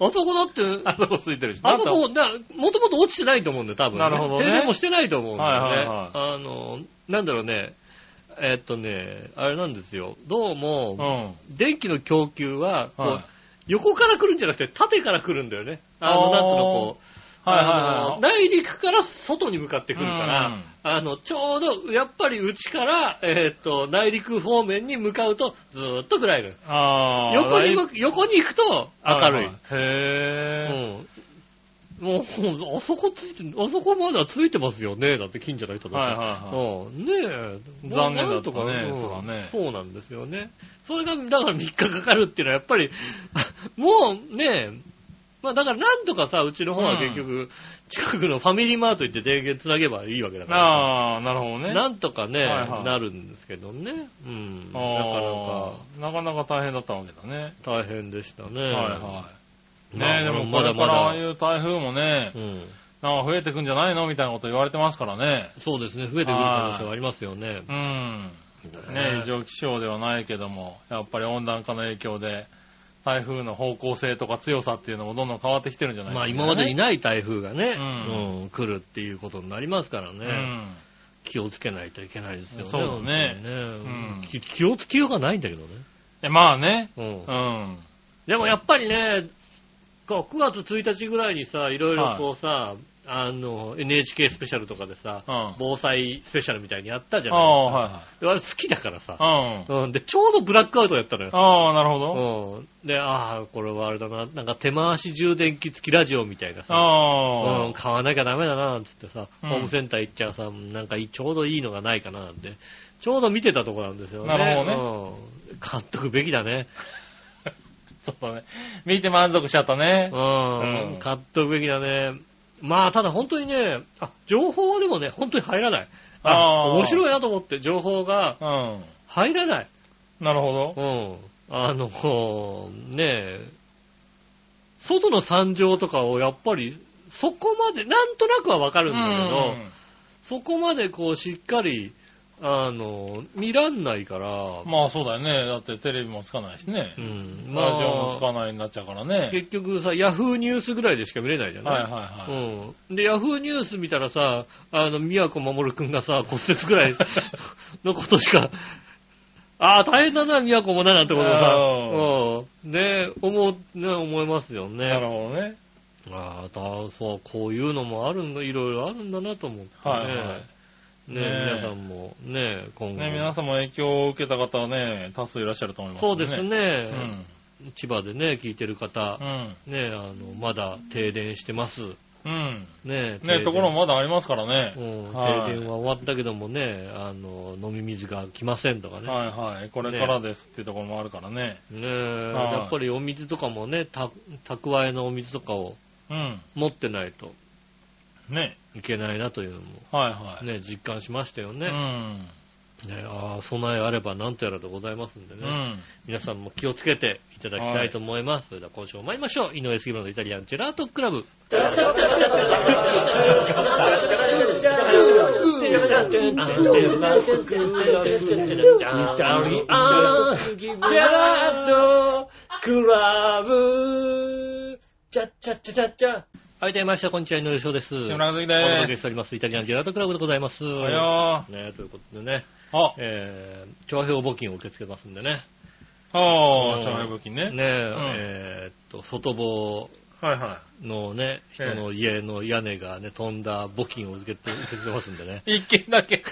S2: あそこだって、
S3: あそこついてるし。
S2: あそこ、だもともと落ちてないと思うんだよ、多分、ね。
S3: なるほどね。
S2: 停電もしてないと思うんだよね。はいはいはい、あの、なんだろうね。えー、っとね、あれなんですよ。どうも、うん、電気の供給は、こう、はい、横から来るんじゃなくて、縦から来るんだよね。あの、なんつうの、こう、はいはいはい、内陸から外に向かってくるから、うん、あの、ちょうど、やっぱり内から、えー、っと、内陸方面に向かうと、ずーっと暗いの。
S3: あ
S2: 横に横に行くと明るい。
S3: へ
S2: ー。うん。もう、あそこついて、あそこまではついてますよね。だって近所の人だ
S3: はいはいはい。
S2: うん。ね
S3: え。残念だとかね。
S2: そうね。そうなんですよね。それが、だから3日かかるっていうのはやっぱり、もうね、まあだからなんとかさ、うちの方は結局、近くのファミリーマート行って電源つなげばいいわけだから。
S3: ああ、なるほどね。
S2: なんとかね、はいはい、なるんですけどね。うん。なかなか。
S3: なかなか大変だったわけだね。
S2: 大変でしたね。
S3: はいはい。ねえ、でもまだまだ。ああいう台風もね、うん。なんか増えてくんじゃないのみたいなこと言われてますからね。
S2: そうですね、増えてくる可能性はありますよね。
S3: うん。ね異常気象ではないけども、やっぱり温暖化の影響で、台風の方向性とか強さっていうのもどんどん変わってきてるんじゃないですか、
S2: ね、まあ今までにない台風がね、うん、うん、来るっていうことになりますからね。うん気をつけないといけないですよね。
S3: そうだね。ね
S2: うん、気をつけようがないんだけどね。
S3: まあね。
S2: うん。うん。でもやっぱりね、9月1日ぐらいにさ、いろいろこうさ、はいあの、NHK スペシャルとかでさ、うん、防災スペシャルみたいにやったじゃないですか。あ,、はいはい、あれ好きだからさ、うん、で、ちょうどブラックアウトやったのよ。
S3: ああ、なるほど。
S2: うん、で、ああ、これはあれだな、なんか手回し充電器付きラジオみたいなさ、
S3: あ
S2: うん、買わなきゃダメだな、なんつってさ、ホームセンター行っちゃうさ、なんかちょうどいいのがないかな、なんて、ちょうど見てたとこなんですよね。
S3: なるほどね。
S2: うん、買っとくべきだね。
S3: そうだね。見て満足しちゃったね。
S2: うん。うん、買っとくべきだね。まあ、ただ本当にね、あ、情報はでもね、本当に入らない。あ、面白いなと思って、情報が、入らない。
S3: なるほど。
S2: うん。あの、こう、ねえ、外の惨状とかをやっぱり、そこまで、なんとなくはわかるんだけど、そこまでこう、しっかり、あの、見らんないから。
S3: まあそうだよね。だってテレビもつかないしね。うん。まあ、ラジオもつかないになっちゃうからね。
S2: 結局さ、ヤフーニュースぐらいでしか見れないじゃない？
S3: はいはいはい。
S2: うん。で、ヤフーニュース見たらさ、あの、宮古守くんがさ、骨折ぐらい のことしか、ああ、大変だな、宮古もな、なんてことさ、うん。ね、思う、ね、思いますよね。
S3: なるほどね。
S2: ああ、だ、そう、こういうのもあるんだ、いろいろあるんだなと思って、ね。
S3: はいはい。
S2: ね皆さんもね、今後。
S3: ね皆さんも影響を受けた方はね、多数いらっしゃると思います、
S2: ね、そうですね。うん、千葉でね、聞いてる方、うん、ね、あの、まだ停電してます。
S3: ううん。
S2: ね
S3: え。ねところもまだありますからね。
S2: うん。停電は終わったけどもね、あの、飲み水が来ませんとかね。
S3: はいはい。これからですっていうところもあるからね。
S2: ねえ。やっぱりお水とかもね、た、蓄えのお水とかを、うん。持ってないと。ね。いけないなというのも。
S3: はいはい。
S2: ね、実感しましたよね。うん。ね、ああ、備えあれば何とやらでございますんでね、うん、皆さんも気をつけていただきたいと思います。はい、それでは今週も参りましょう。井上杉村のイタリアンジェラートクラブ。はい、どうもました。こんにちは、井上翔です。木
S3: 村和樹です。お
S2: 届けしております。イタリアンジェラートクラブでございます。
S3: はよ
S2: ー。ね、ということでね。あえー、調和表募金を受け付けますんでね。
S3: ああ、調和表募金ね。
S2: ねえ、ー、っと、外房はいはい。のね、人の家の屋根がね、飛んだ募金を受けて、受け付けますんでね。
S3: 一件だけ。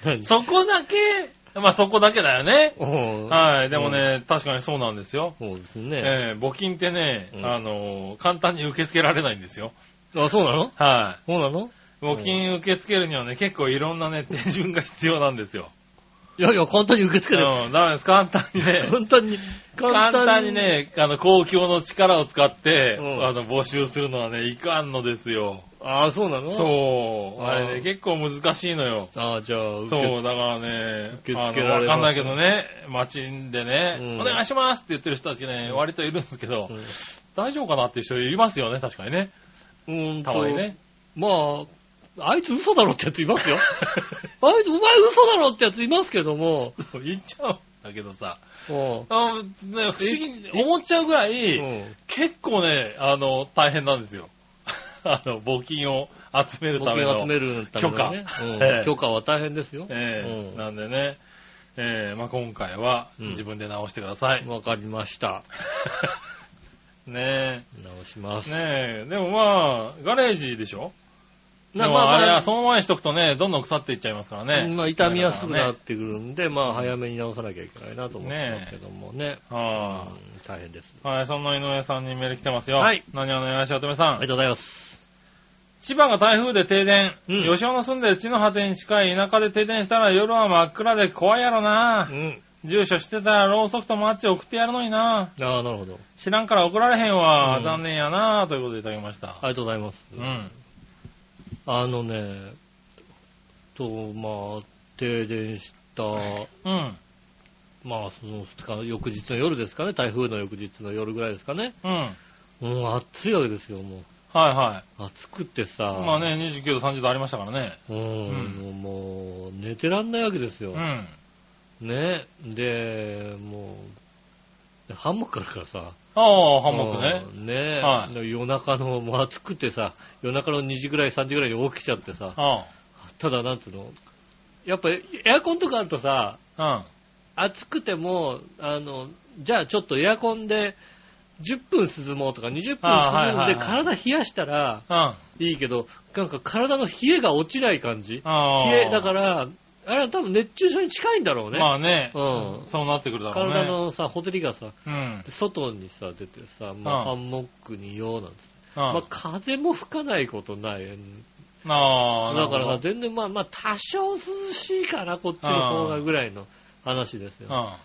S3: そこだけ？まあそこだけだよね。はい。でもね、確かにそうなんですよ。
S2: そうですね。
S3: えー、募金ってね、あの簡単に受け付けられないんですよ。
S2: あ、そうなの？
S3: は
S2: い。そうなの？
S3: 募金受け付けるにはね、結構いろんなね、手順が必要なんですよ。
S2: いやいや、簡単に受け付ける。
S3: うん、ダメです。簡単にね。
S2: 簡単に、
S3: 簡単にね、あの、公共の力を使って、うん、あの、募集するのはね、いかんのですよ。
S2: ああ、そうなの？
S3: そう。あれね、結構難しいのよ。
S2: ああ、じゃあ、
S3: そう、だからね、受け付けられわかんないけどね、街でね、うん、お願いしますって言ってる人たちね、割といるんですけど、うん、大丈夫かなっていう人いますよね、確かにね。
S2: うん。たまにね。まあ、あいつ嘘だろってやついますよ。あいつお前嘘だろってやついますけども。
S3: 言っちゃうんだけどさ。あね、不思議に思っちゃうぐらい、結構ね、あの、大変なんですよ。あの、募金を集めるための。
S2: 募金を集めるための、許可、うん許可は大変ですよ。
S3: ええなんでね、ええまあ、今回は自分で直してください。
S2: わ、かりました。
S3: ねえ。
S2: 直します。
S3: ねえ。でもまあ、ガレージでしょ？でもあれはそのままにしとくとね、どんどん腐っていっちゃいますからね。
S2: まあ、傷みやすくなってくるんで、まあ、早めに直さなきゃいけないなと思ってますけどもね。
S3: は
S2: あ、大変です。
S3: はい、そんな井上さんにメール来てますよ。
S2: はい。
S3: 何をお願いしおとめさん。あ
S2: りがとうございます。
S3: 千葉が台風で停電。うん、吉尾の住んでる地の果てに近い田舎で停電したら夜は真っ暗で怖いやろな。うん。住所してたらろうそくとマッチ送ってやるのにな。
S2: ああ、なるほど。
S3: 知らんから怒られへんわ。うん、残念やな。ということでいただきました。あ
S2: りがとうございます。
S3: うん。
S2: あのね、と、まあ、停電した、うん。まあ、その2日、翌日の夜ですかね、台風の翌日の夜ぐらいですかね。
S3: うん。
S2: もう暑いわけですよ、も
S3: う。はいはい。
S2: 暑くてさ。
S3: まあね、29度、30度ありましたからね。
S2: うん。うん、もう、寝てらんないわけですよ。
S3: うん。
S2: ね。で、もう、ハンモックあるからさ。
S3: ああ、ハンモックね。
S2: ね。はい、夜中の、もう暑くてさ、夜中の2時ぐらい、3時ぐらいに起きちゃってさ、
S3: あ
S2: ただ、なんつうの、やっぱエアコンとかあるとさ、
S3: うん、
S2: 暑くても、あの、じゃあちょっとエアコンで10分涼もうとか20分涼んで体冷やしたらいいけど、なんか体の冷えが落ちない感じ。冷え、だから、あれは多分熱中症に近いんだろうね。
S3: まあね。
S2: うん。
S3: そうなってくるだろうね。
S2: 体のさ、ほてりがさ、
S3: うん、
S2: 外にさ、出てさ、まあ、ハンモックにようなんて。まあ、風も吹かないことない。
S3: あ
S2: あ、だから全然まあまあ多少涼しいかな、こっちの方がぐらいの話ですよ。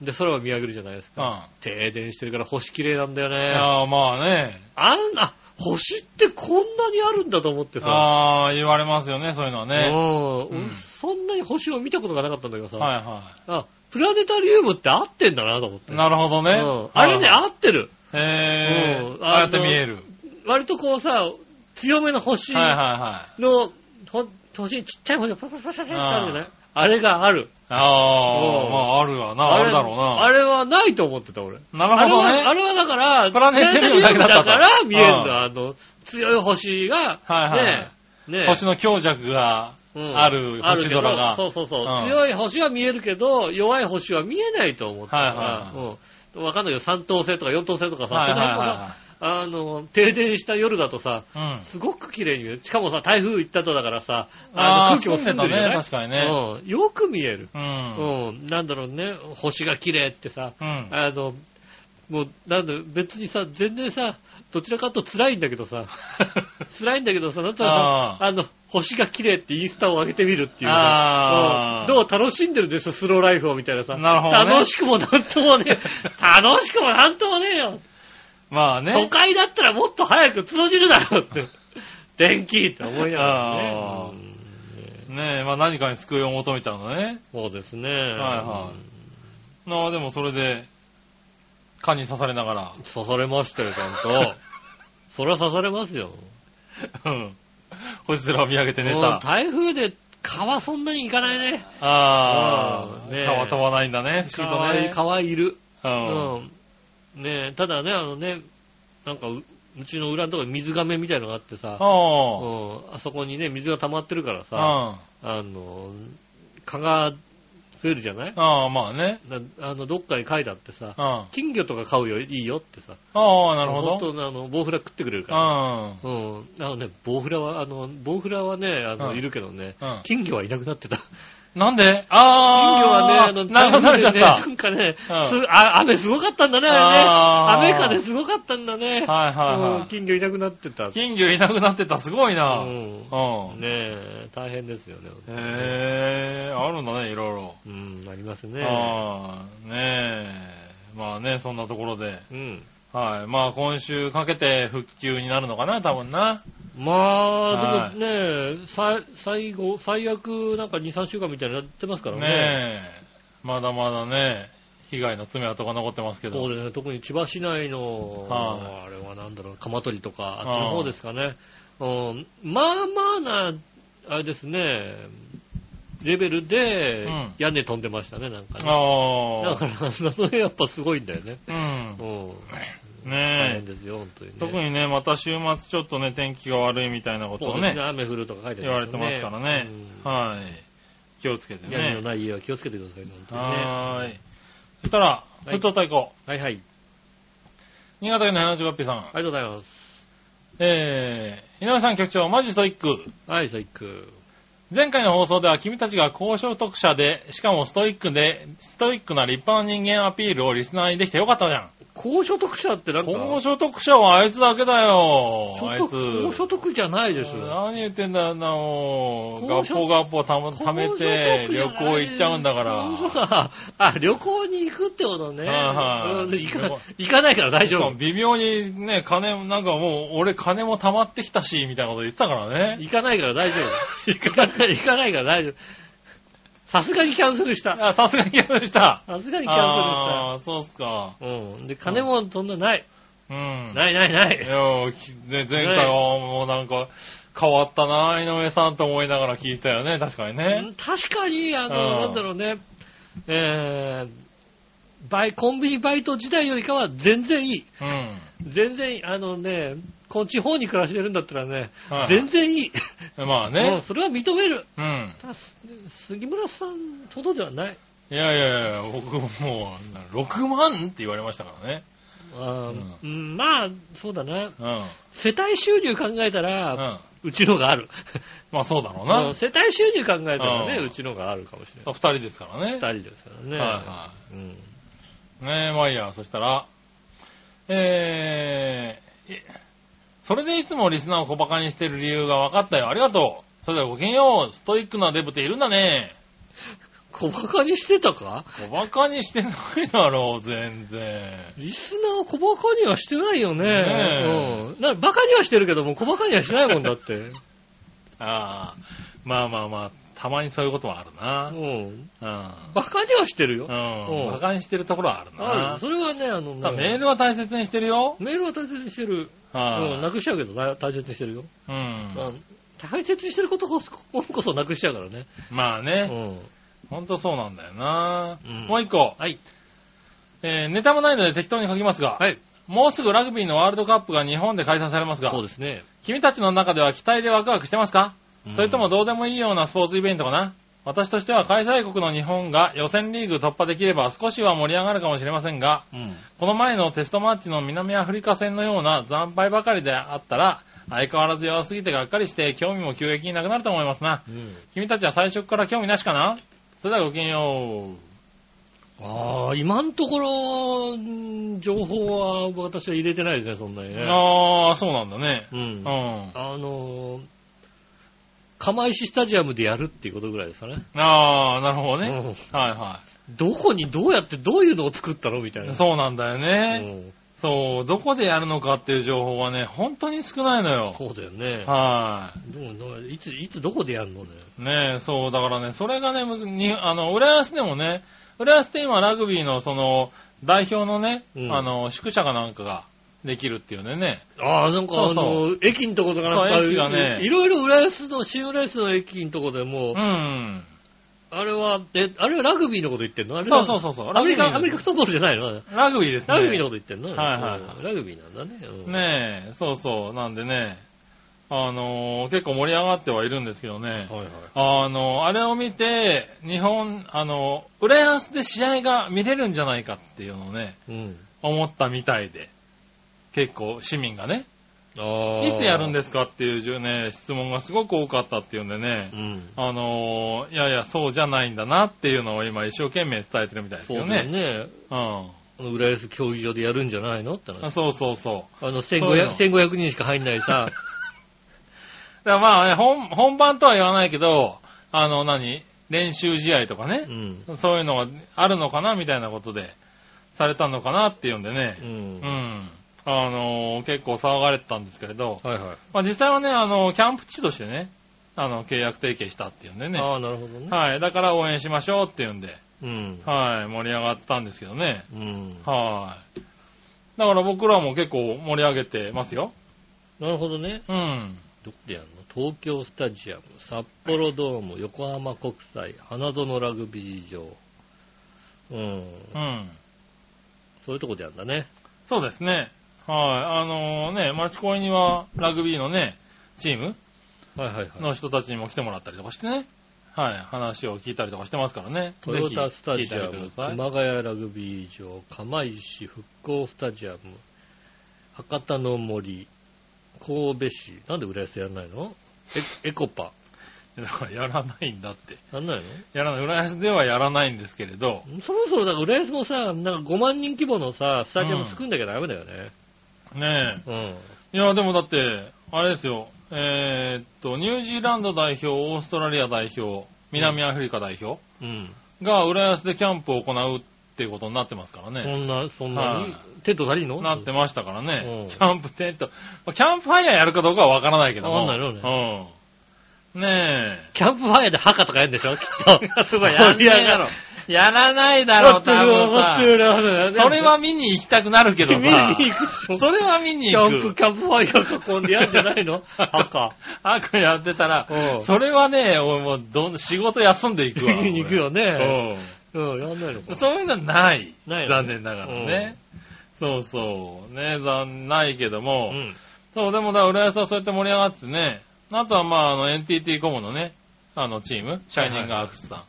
S2: で、空を見上げるじゃないですか。停電してるから星綺麗なんだよね。
S3: ああ、まあね。
S2: あんな、星ってこんなにあるんだと思ってさ。
S3: ああ、言われますよね、そういうのはね。
S2: うん。そんなに星を見たことがなかったんだけどさ。
S3: はいはい。
S2: あ、プラネタリウムって合ってんだなと思って。
S3: なるほどね。う
S2: ん。あれね、合ってる。
S3: へぇー。ああやって見える。
S2: 割とこうさ、強めの星の、はいはいはい、星にちっちゃい星がパパパパパってあるじゃない？あれがある。
S3: ああ、まああるわな、あるだろうな。
S2: あれはないと思ってた俺。
S3: なるほどね。
S2: あれはだから、
S3: プラネタリウムだ
S2: から見えるんだ。あの、強い星が、
S3: はいはい、ね、星の強弱がある星空が。
S2: そうそうそう、強い星は見えるけど、弱い星は見えないと思ってたから、わかんないけど、三等星とか四等星とかさ、あの、停電した夜だとさ、うん、すごく綺麗に見える。しかもさ、台風行ったとだからさ、
S3: あの空気も澄んでるじゃない、ね、確かにね、
S2: うん。よく見える。
S3: うん。
S2: うん。なんだろうね、星が綺麗ってさ、うん、あの、もう、なんだ、別にさ、全然さ、どちらかと辛いんだけどさ、辛いんだけどさ、なんとさ、あの、星が綺麗ってインスタを上げてみるっていうさ、どう楽しんでるでしょ、スローライフをみたいなさ。
S3: なるほど、
S2: ね、楽しくもなんともね楽しくもなんともねえよ。
S3: まあね。
S2: 都会だったらもっと早く通じるだろうって。電気って思いながらね。
S3: ねえ、まあ何かに救いを求めちゃうのね。
S2: そうですね。
S3: はいはい。なあ、でもそれで、蚊に刺されながら。
S2: 刺されましたよ、ちゃんと。それは刺されますよ。
S3: うん。星空を見上げて寝た。
S2: 台風で蚊はそんなに行かないね。
S3: ああ、ね蚊は飛ばないんだね、
S2: 不思議とね。蚊はいる。
S3: うん。
S2: ねただね、あのね、なんかう、うちの裏のところに水亀みたいのがあってさ、
S3: うん、
S2: あそこにね、水が溜まってるからさ、あの、蚊が増えるじゃない？
S3: ああ、まあね。
S2: あの、どっかに書いてあってさ、金魚とか飼うよ、いいよってさ。
S3: ああ、なるほど。
S2: そうすると、あの、ボウフラ食ってくれるから。うん。あのね、ボウフラは、あの、ボウフラはね、あの、いるけどね、金魚はいなくなってた。
S3: なんで？あ
S2: あ。金魚はね、あの、
S3: なくなっちゃった。
S2: なんかね、あ雨すごかったんだね、あれね。雨風すごかったんだね。
S3: はいはいはい。
S2: 金魚いなくなってた。
S3: 金魚いなくなってた、すごいな。うん。
S2: ねえ、大変ですよね。
S3: へえ、あるんだね、いろいろ。
S2: うん、ありますね。
S3: ああ、ねえ。まあね、そんなところで。
S2: うん。
S3: はい。まあ今週かけて復旧になるのかな、多分な。
S2: まあ、でもね、最後、最悪なんか2、3週間みたいになってますからね。
S3: ねまだまだね、被害の爪痕が残ってますけど。
S2: そうですね、特に千葉市内の、はあ、あれはなんだろう、鎌取とか、あっちの方ですかね。うん、まあまあな、あれですね、レベルで屋根飛んでましたね、なんかね。
S3: あ
S2: あ。だから、やっぱすごいんだよね。
S3: うん。
S2: うん
S3: ね大
S2: 変ですよ、本当に、ね、
S3: 特にね、また週末ちょっとね、天気が悪いみたいなことをね、
S2: ね雨降るとか書いて
S3: ね、言われてますからね。はい。気をつけてね。
S2: 屋根のない家は気をつけてください、本当にね。
S3: はい。そしたら、ふつおた行こう。
S2: はいはい。
S3: 新潟県の花町ッピさん。あ
S2: りがとうございます。
S3: えー、井上さん局長、マジストイック。
S2: はい、ストイック。
S3: 前回の放送では君たちが高所得者で、しかもストイックで、ストイックな立派な人間アピールをリスナーにできてよかったじゃん。
S2: 高所得者ってなんか
S3: 高所得者はあいつだけだよ。あいつ。
S2: 高所得じゃないでしょ。
S3: 何言ってんだよな、もう。ガッポガッポた貯めて旅行行っちゃうんだから。
S2: あ、旅行に行くってことね。はい、行か行かないから大丈夫。
S3: 微妙にね、金、なんかもう、俺金も溜まってきたし、みたいなこと言ってたからね。
S2: 行かないから大丈夫。行かない、行かないから大丈夫。さすがにキャンセルした。
S3: あ、さすがにキャンセルした。
S2: さすがにキャンセルした。あ
S3: あ、そうっすか。
S2: うん。で、金もそんなない。
S3: うん。
S2: ないないない。
S3: いや、前回はもうなんか、変わったな、井上さんと思いながら聞いたよね、確かにね。
S2: 確かに、あの、なんだろうね、えー、バイ、コンビニバイト時代よりかは全然いい。
S3: うん。
S2: 全然いい。あのね、この地方に暮らしてるんだったらね、はい、全然いい。
S3: まあね。
S2: それは認める。
S3: うん。
S2: 杉村さんほどではない。
S3: いやいやいや、僕ももう、6万って言われましたからね。
S2: あうん、まあ、そうだな。
S3: うん、
S2: 世帯収入考えたら、うん、うちのがある。
S3: まあそうだろうな。
S2: 世帯収入考えたらね、うちのがあるかもしれない。
S3: 二人ですからね。
S2: 二人ですからね。はい
S3: はい。うん、ねえ、まあいいや、そしたら、えー、それでいつもリスナーを小馬鹿にしてる理由が分かったよ。ありがとう。それではごきげんよう。ストイックなデブっているんだね。
S2: 小馬鹿にしてたか？
S3: 小馬鹿にしてないだろう、全然。
S2: リスナー小馬鹿にはしてないよね。ねうん。な馬鹿にはしてるけども、小馬鹿にはしないもんだって。
S3: ああ。まあまあまあ、たまにそういうことはあるな。
S2: うん。うん。馬鹿にはしてるよ。
S3: うん。馬鹿にしてるところはあるな。
S2: ある。それはね、あの
S3: ね。メールは大切にしてるよ。
S2: メールは大切にしてる。
S3: うん、
S2: なくしちゃうけど大切にしてるよ。
S3: うん。
S2: 大切にしてることこそこそなくしちゃうからね。
S3: まあね。うん。ほんとそうなんだよな、
S2: うん、
S3: もう一個。
S2: はい。
S3: えー、ネタもないので適当に書きますが。
S2: はい。
S3: もうすぐラグビーのワールドカップが日本で開催されますが。
S2: そうですね。
S3: 君たちの中では期待でワクワクしてますか、うん、それともどうでもいいようなスポーツイベントかな？私としては開催国の日本が予選リーグ突破できれば少しは盛り上がるかもしれませんが、
S2: うん、
S3: この前のテストマッチの南アフリカ戦のような惨敗ばかりであったら、相変わらず弱すぎてがっかりして興味も急激になくなると思いますな。
S2: うん、
S3: 君たちは最初から興味なしかな？それではごきげんよ
S2: う。ああ、今のところ、情報は私は入れてないですね、そんなにね。
S3: ああ、そうなんだね。
S2: うん。うん。あのー、釜石スタジアムでやるっていうことぐらいですかね。
S3: ああ、なるほどね。うん、はいはい。
S2: どこにどうやってどういうのを作ったのみたいな。
S3: そうなんだよね。うんそう、どこでやるのかっていう情報はね、本当に少ないのよ。
S2: そうだよね。
S3: はい。
S2: いつ、いつどこでやるのね。
S3: ねえ、そう、だからね、それがね、むずに、あの、浦安でもね、浦安って今ラグビーのその、代表のね、うん、あの、宿舎かなんかができるっていうんでね。
S2: ああ、なんかあの、駅のとことかなんか、駅がね、いろいろ浦安の、新浦安の駅のとこでも、
S3: うん。
S2: あれは、え、あれはラグビーのこと言ってんの？あれ
S3: そうそうそうそう。
S2: アメリカ、アメリカフットボールじゃないの？
S3: ラグビーですね。
S2: ラグビーのこと言ってんの？
S3: はいはい。
S2: ラグビーなんだね。
S3: うん、ねえ、そうそう。なんでね、あのー、結構盛り上がってはいるんですけどね。はいはい。あのー、あれを見て、日本、あのー、浦安で試合が見れるんじゃないかっていうのをね、うん、思ったみたいで。結構市民がね。いつやるんですかっていうね、質問がすごく多かったっていうんでね、うん、あのー、いやいや、そうじゃないんだなっていうのを今一生懸命伝えてるみたいですよね。
S2: そうね。うん。浦安競技場でやるんじゃないのって
S3: そうそうそ
S2: う。あの1500、1500人しか入んないさ。だ
S3: まあね本、本番とは言わないけど、あの何、練習試合とかね、うん、そういうのがあるのかなみたいなことで、されたのかなっていうんでね、うん、うんあのー、結構騒がれてたんですけれど、
S2: はいはい。
S3: まあ実際はね、あのー、キャンプ地としてね、あの、契約提携したっていうんでね。
S2: ああ、なるほどね。
S3: はい。だから応援しましょうっていうんで、
S2: うん。
S3: はい。盛り上がったんですけどね。
S2: うん。
S3: はい。だから僕らも結構盛り上げてますよ。
S2: なるほどね。
S3: うん。
S2: どこでやるの？東京スタジアム、札幌ドーム、横浜国際、花園ラグビー場。うん。
S3: うん。
S2: そういうとこでやるんだね。
S3: そうですね。はい。あのー、ね、町公園にはラグビーのね、チームの人たちにも来てもらったりとかしてね。はい。話を聞いたりとかしてますからね。
S2: トヨタスタジアム、熊谷ラグビー場、釜石復興スタジアム、博多の森、神戸市、なんで浦安やらないの？エエコパ。
S3: だからやらないんだって。
S2: やらないの？
S3: やらない。浦安ではやらないんですけれど。
S2: そろそろだから浦安もさ、なんか5万人規模のさ、スタジアム作んなきゃダメだよね。
S3: ね
S2: え。うん。
S3: いや、でもだって、あれですよ。えー、っと、ニュージーランド代表、オーストラリア代表、南アフリカ代表、
S2: うん、
S3: が浦安でキャンプを行うっていうことになってますからね。
S2: そんな、そんなに、はい、テント足りんの？
S3: なってましたからね。キャンプテント。キャンプファイヤーやるかどうかはわからないけども。
S2: わかんないの
S3: ね。うん。ねえ。
S2: キャンプファイヤーでハカとかやるんでしょ？きっと。
S3: すごい、やり上がろ。やらないだろう、多分さ。それは見に行きたくなるけどさ。
S2: 見に行く
S3: それは見に行
S2: く。キャンプ、キャンプファイヤー囲んでやるんじゃないの？ハ
S3: カ。ハカやってたら、それはね、俺もうどん、仕事休んでいくわ。
S2: 見に行くよね。うん。うん、やんないのか。
S3: そういうのはない。ない、残念ながらね。そうそう。ね、残ないけども。そう、でもだ、浦安はそうやって盛り上がってね。あとはまあ、あの、NTT コムのね、あの、チーム、シャイニングアークスさん。はい、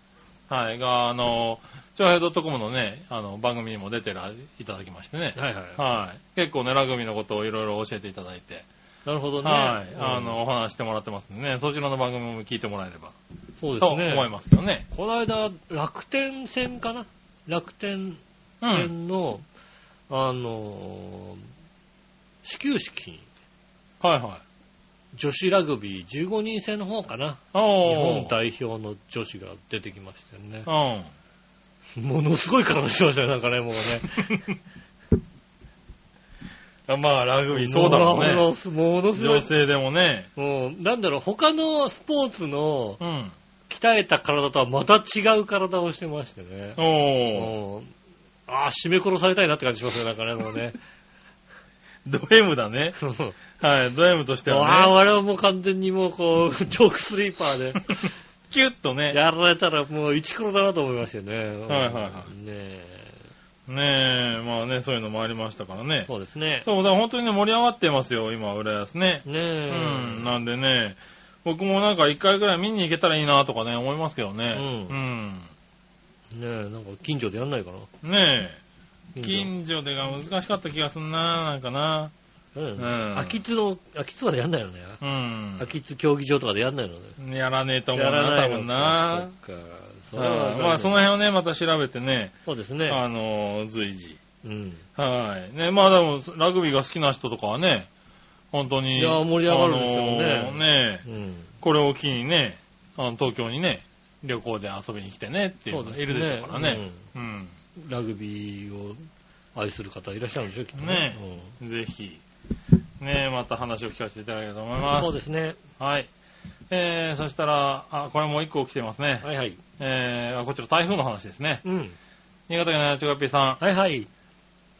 S3: が、あの、超平 .com のね、あの、番組にも出ていただきましてね。
S2: はいはい。
S3: はい。結構ね、ラグビーのことをいろいろ教えていただいて。
S2: なるほどね。
S3: はい。あの、お話してもらってますんでね、そちらの番組も聞いてもらえれば。
S2: そうですね。
S3: と思いますけどね。
S2: この間、楽天戦かな？楽天戦の、うん、あの、始球式。
S3: はいはい。
S2: 女子ラグビー15人制の方かな。日本代表の女子が出てきましたよ
S3: ね。
S2: うん。ものすごい体してましたよ、なんかね、もうね。
S3: まあ、ラグビー、そうだろうね。もの
S2: すごい。
S3: 女性でもね。
S2: うん。なんだろう、他のスポーツの、鍛えた体とはまた違う体をしてましてね。
S3: お
S2: ー。ああ、締め殺されたいなって感じしますよ、なんかね、もうね。
S3: ド M だね。はい、ド M としてはね。
S2: ああ、我々も完全にもうこう、チョークスリーパーで。
S3: キュッとね。
S2: やられたらもう一黒だなと思いましたよね。はい
S3: はいはい。ねえ。ねえ、まあね、そういうのもありましたからね。
S2: そうですね。
S3: そう、だから本当にね、盛り上がってますよ、今、浦安ね。
S2: ねえ。
S3: うん、なんでね、僕もなんか一回ぐらい見に行けたらいいなとかね、思いますけどね。
S2: うん。うん。ねえ、なんか近所でやんないか
S3: な。ねえ。近所でが難しかった気がすんな、なんかな。
S2: うん。うん。秋津の、秋津までやんないよね。
S3: うん。
S2: 秋津競技場とかでやんないの
S3: ね。やらねえと思うな、多分な。
S2: そっか。そ
S3: まあ、その辺をね、また調べてね。
S2: そうですね。
S3: あの、随時。うん。はい。ね、まあでも、ラグビーが好きな人とかはね、本当に。
S2: いや、盛り上がるんですよね。
S3: ね、うん、これを機にね、あの東京にね、旅行で遊びに来てねっていうのがいるでしょうからね。
S2: うん。ラグビーを愛する方いらっしゃるんでしょう、きっと
S3: ね。ね、ぜひ、ね、また話を聞かせていただければと思います。
S2: そうですね。
S3: はい。えー、そしたら、あ、これもう一個来てますね。
S2: はいはい。
S3: えー、こちら台風の話ですね。うん。新潟県のちがっぴーさ
S2: ん。はいはい。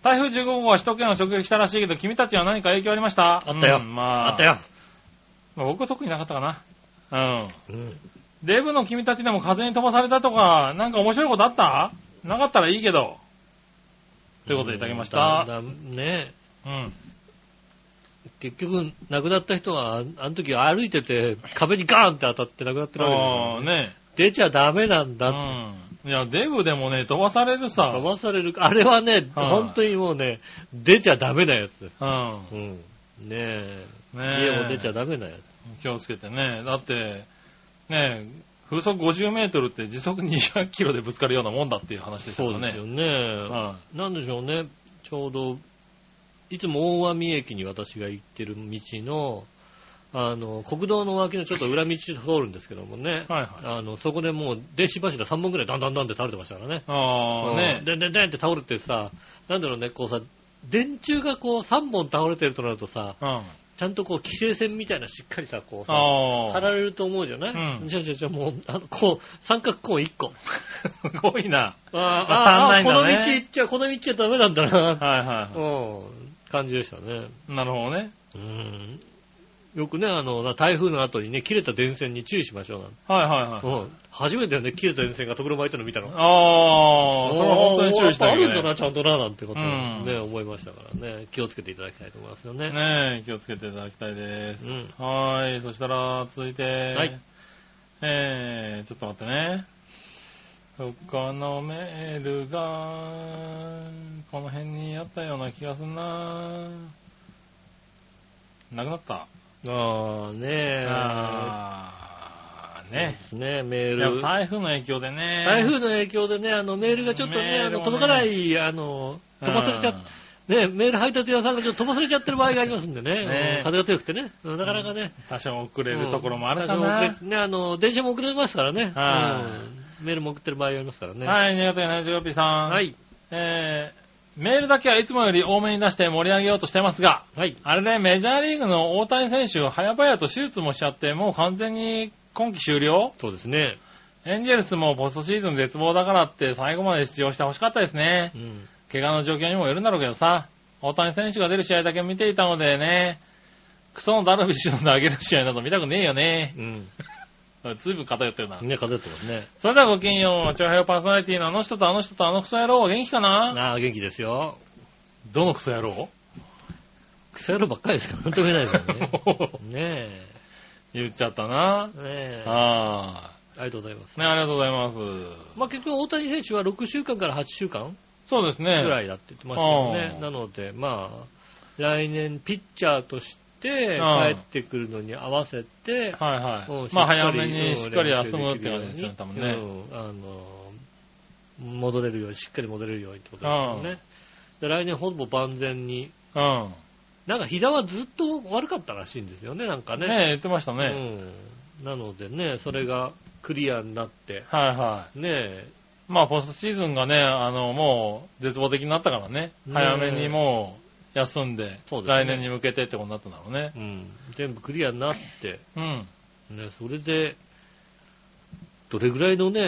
S3: 台風15号は首都圏を直撃したらしいけど、君たちは何か影響ありました？
S2: あったよ。うん、まあ。あったよ。
S3: まあ、僕は特になかったかな。うん。うん。デブの君たちでも風に飛ばされたとか、なんか面白いことあった？なかったらいいけど。ということでいただきました。
S2: だねうん。結局、亡くなった人は、あの時歩いてて、壁にガーンって当たって亡くなってるわけ
S3: だよね。
S2: 出ちゃダメなんだって。
S3: うん。いや、デブでもね、飛ばされるさ。
S2: 飛ばされる。あれはね、本当にもうね、出ちゃダメなやつです。うん。うん。ねえ。ねえ。家も出ちゃダメなや
S3: つ。気をつけてね。だって、ねえ、風速50メートルって時速200キロでぶつかるようなもんだっていう話ですよね。そうです
S2: よね。はい、なんでしょうね。ちょうど、いつも大網駅に私が行ってる道の、あの、国道の脇のちょっと裏道通るんですけどもね。はいはい。あの、そこでもう電子柱3本くらいダンダンダンって倒れてましたからね。
S3: ああ、ね。
S2: でんでんでんって倒れてさ、なんだろうね、こうさ、電柱がこう3本倒れてるとなるとさ、うん、ちゃんとこう、規制線みたいなしっかりさ、こうさ、貼られると思うじゃない、うん、じゃあじゃあじゃあもう、あの、こう、三角コーン1個。
S3: すごいな。
S2: ああ、ああ、この道行っちゃ、この道じゃダメなんだな。はいはい、うん。感じでしたね。
S3: なるほどね。
S2: うん。よくね、あの、台風の後にね、切れた電線に注意しましょうなん
S3: はいはいはい。
S2: うん。初めてね、切れた電線がところ巻いたの見たの。
S3: ああ、それは本当に注意した
S2: い、ね。あるんだな、ちゃんとな、なんてことをね、うん、思いましたからね。気をつけていただきたいと思いますよね。
S3: ねえ、気をつけていただきたいです。うん。はい。そしたら、続いて、はい。えー、ちょっと待ってね。他のメールが、この辺にあったような気がするななくなった。
S2: ああ、ねえ。
S3: ああ、ね。
S2: ですね、メール。
S3: 台風の影響でね。
S2: 台風の影響でね、あの、メールがちょっとね、ねあの、届かない、あの、飛ばされちゃっね、メール配達屋さんがちょっと飛ばされちゃってる場合がありますんでね。ね風が強くてね。なかなかね。
S3: 多少遅れるところもあるかな。
S2: うん、ね、あの、電車も遅れますからね。はい、メールも送ってる場合がありますからね。
S3: はい、新潟県7 5 p さん。はい。えー、メールだけはいつもより多めに出して盛り上げようとしてますが、はい。あれね、メジャーリーグの大谷選手、早々と手術もしちゃって、もう完全に今季終了？
S2: そうですね。
S3: エンジェルスもポストシーズン絶望だからって最後まで出場してほしかったですね。うん。怪我の状況にもよるんだろうけどさ、大谷選手が出る試合だけ見ていたのでね、クソのダルビッシュの投げる試合など見たくねえよね。うん。ずいぶん偏ってるな。
S2: ね、偏ってますね。
S3: それではごきげんよう。長編パーソナリティのあの人とあの人とあのクソ野郎は元気かな？
S2: ああ、元気ですよ。
S3: どのクソ野郎？
S2: クソ野郎ばっかりですから、なんとも言えないですよね。ねえ。
S3: 言っちゃったな。ね
S2: え。ああ。ありがとうございます。
S3: ね、ありがとうございます。
S2: まあ結局大谷選手は6週間から8週間
S3: そうですね。
S2: ぐらいだって言ってましたよね。なので、まあ、来年ピッチャーとして、帰ってくるのに合わせて、
S3: はいはい。まあ早めにしっかり休むって感じですよね、多分ね。
S2: あの、戻れるように、しっかり戻れるようにってことですよね。で来年ほぼ万全に。うん。なんか膝はずっと悪かったらしいんですよね、なんかね。
S3: ね言ってましたね。
S2: うん。なのでね、それがクリアになって。
S3: はいはい。
S2: ね
S3: まあ、ポストシーズンがね、あの、もう、絶望的になったからね、早めにもう、休んで、そうですね来年に向けてってことになったんだろうね。
S2: うん。全部クリアになって、うん。ね、それで、どれぐらいのね、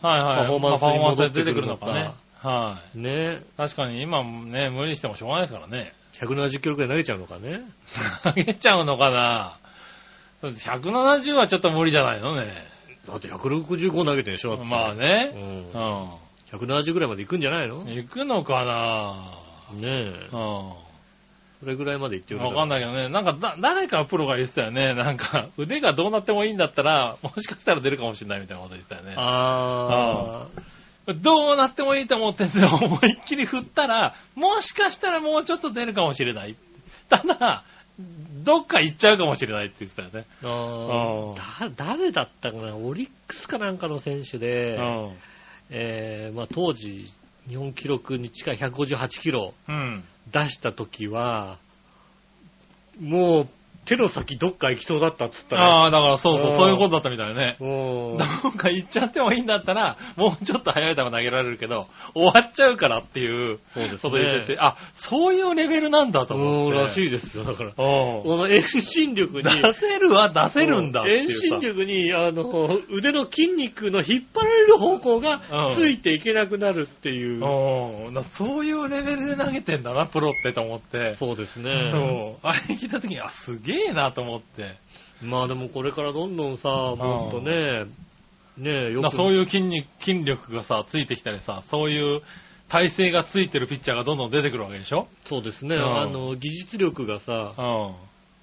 S2: はいはい。パフォーマンスに戻ってくるのかね。
S3: は
S2: い。ね。
S3: 確かに今ね、無理してもしょうがないですからね。
S2: 170キロくらい投げちゃうのかね。
S3: 投げちゃうのかな170はちょっと無理じゃないのね。
S2: だって165投げてるでしょ
S3: まあね。
S2: うん。うん。170ぐらいまで行くんじゃないの？
S3: 行くのかな
S2: ねえ。うん。それぐらいまで言ってる
S3: わかんないけどね。なんかだ、誰かプロが言ってたよね。なんか、腕がどうなってもいいんだったら、もしかしたら出るかもしれないみたいなこと言ってたよね。
S2: あ
S3: あ。どうなってもいいと思ってんだよ。思いっきり振ったら、もしかしたらもうちょっと出るかもしれない。ただ、どっか行っちゃうかもしれないって言ってたよね。
S2: ああ。誰だったかなオリックスかなんかの選手で、えー、まあ当時、日本記録に近い158キロ出した時は、もう手の先どっか行きそうだったっつったら。
S3: ああ、だからそうそう、そういうことだったみたいね。どっか行っちゃってもいいんだったら、もうちょっと早い球投げられるけど、終わっちゃうからっていうこと言ってて、あ、そういうレベルなんだと思って。
S2: らしいですよ、だから。この遠心力に。
S3: 出せるは出せるんだ
S2: 遠心力に、あの、腕の筋肉の引っ張られる方向がついていけなくなるっていう。
S3: うん、そういうレベルで投げてんだな、プロってと思って。
S2: そうですね。
S3: あれ聞いた時に、あ、すげえなと思って。
S2: まあでもこれからどんどんさ、もっとね、ね
S3: よく。そういう筋肉、筋力がさ、ついてきたりさ、そういう体勢がついてるピッチャーがどんどん出てくるわけでしょ？
S2: そうですね。あの、技術力がさ、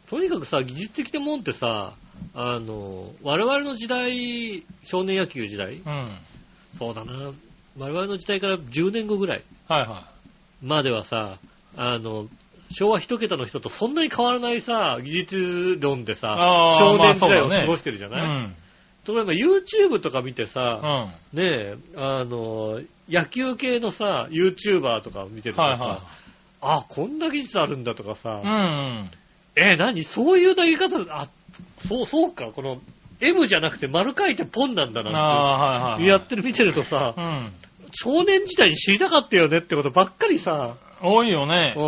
S2: とにかくさ、技術的なもんってさ、あの、我々の時代、少年野球時代、うん、そうだな、我々の時代から10年後ぐらい、はいはい。まではさ、あの、昭和一桁の人とそんなに変わらないさ、技術論でさ、少年時代を過ごしてるじゃない、まあねうん、例えば YouTube とか見てさ、うん、ねえ、あの、野球系のさ、YouTuber とか見てるとさ、はいはい、あ、こんな技術あるんだとかさ、うんうん、え、何？そういう投げ方、あ、そう、そうか、この M じゃなくて丸書いてポンなんだなって、やってる見てるとさ、うん、少年時代に知りたかったよねってことばっかりさ、
S3: 多いよね。
S2: う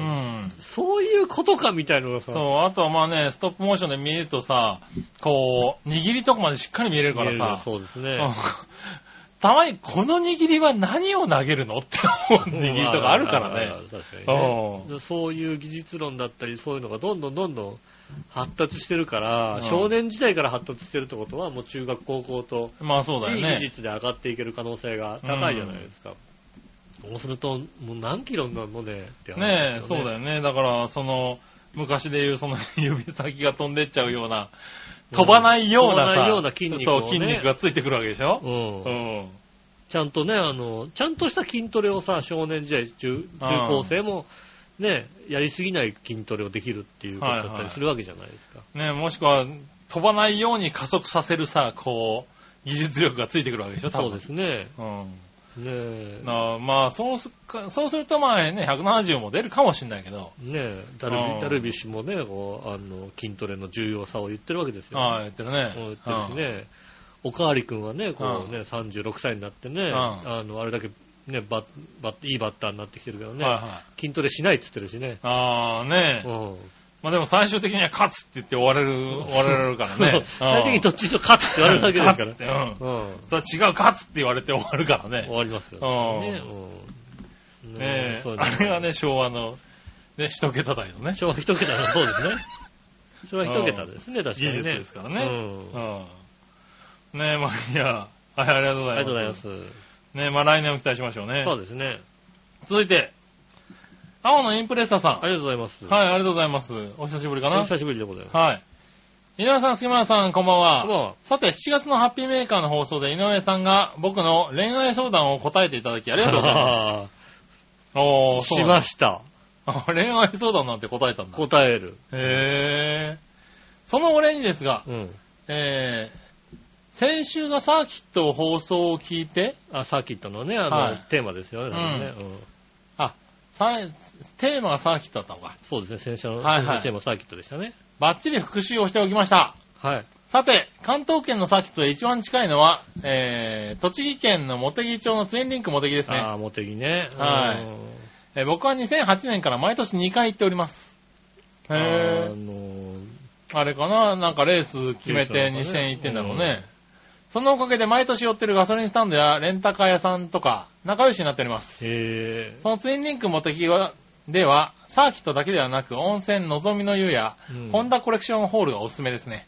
S2: ん。そういうことかみたいなのがさ。
S3: そう、あとはまあね、ストップモーションで見るとさ、こう、握りとかまでしっかり見えるからさ。
S2: そうですね。
S3: たまにこの握りは何を投げるのって思う握りとかあるからね。
S2: 確かにね。そういう技術論だったり、そういうのがどんどんどんどん発達してるから、少年時代から発達してるってことは、もう中学、高校と、
S3: まあそうだよね。
S2: 技術で上がっていける可能性が高いじゃないですか。そうすると、もう何キロになるのねって
S3: 話、ね。ねえ、そうだよね。だから、その、昔で言うその 指先が飛んでっちゃうような、飛ばないような、飛ばないような筋肉、ね、そう、筋肉がついてくるわけでしょ？うん。
S2: うん。ちゃんとね、あの、ちゃんとした筋トレをさ、少年時代、中、中高生も、ね、やりすぎない筋トレをできるっていうことだったりするわけじゃないですか。
S3: はいはい、ねもしくは、飛ばないように加速させるさ、こう、技術力がついてくるわけでしょ、多
S2: 分。そうですね。うん。
S3: ねえ。まあ、そうす、そうするとまあね、170も出るかもしれないけど。
S2: ねえ、ダルビ,、ダルビッシュもね、こう、あの、筋トレの重要さを言ってるわけですよ、
S3: ね。ああ、言ってるね。
S2: 言ってるしね。おかわりくんはね、こうね、36歳になってね、あの、あれだけ、ね、バッ、バッ、いいバッターになってきてるけどね、はいはい、筋トレしないって言ってるしね。
S3: ああ、ねえ。うんまあでも最終的には勝つって言って終われる、終われるからね。
S2: 最終的にどっちと勝つって言われるだけですから。勝つって、
S3: うん。うん。それは違う勝つって言われて終わるからね。
S2: 終わりますよ。ね。
S3: うん。ねえ、あれがね、昭和の、ね、一桁台のね。
S2: 昭和一桁の、そうですね。昭和一桁ですね、確かにね。技
S3: 術ですからね。うん。ねえ、まあいや、はい、ありがとうございます。ありがとうございます。ねえ、まあ来年も期待しましょうね。
S2: そうですね。
S3: 続いて、青のインプレッサーさん。
S2: ありがとうございます。
S3: はい、ありがとうございます。お久しぶりかな？
S2: お久しぶりでございます。
S3: はい。井上さん、杉村さん、こんばんは。こんばんは。さて、7月のハッピーメーカーの放送で井上さんが僕の恋愛相談を答えていただきありがとうございます。
S2: おー、しました。
S3: 恋愛相談なんて答えたんだ。
S2: 答える。
S3: へー。そのお礼にですが、うん、えー、先週がサーキット放送を聞いて、
S2: あ、サーキットのね、あの、はい、テーマですよね。うん、うん
S3: テーマがサーキットだったのか。
S2: そうですね、先週の、はいはい、テーマサーキットでしたね。
S3: バッチリ復習をしておきました。はい。さて、関東圏のサーキットで一番近いのは、えー、栃木県の茂木町のツインリンク茂木ですね。
S2: ああ、茂木ね。
S3: はい。えー、僕は2008年から毎年2回行っております。へー。あのー、あれかな？なんかレース決めて2000行ってんだろうね。そのおかげで毎年寄ってるガソリンスタンドやレンタカー屋さんとか仲良しになっております。へそのツインリンクモテキは、では、サーキットだけではなく温泉のぞみの湯や、うん、ホンダコレクションホールがおすすめですね。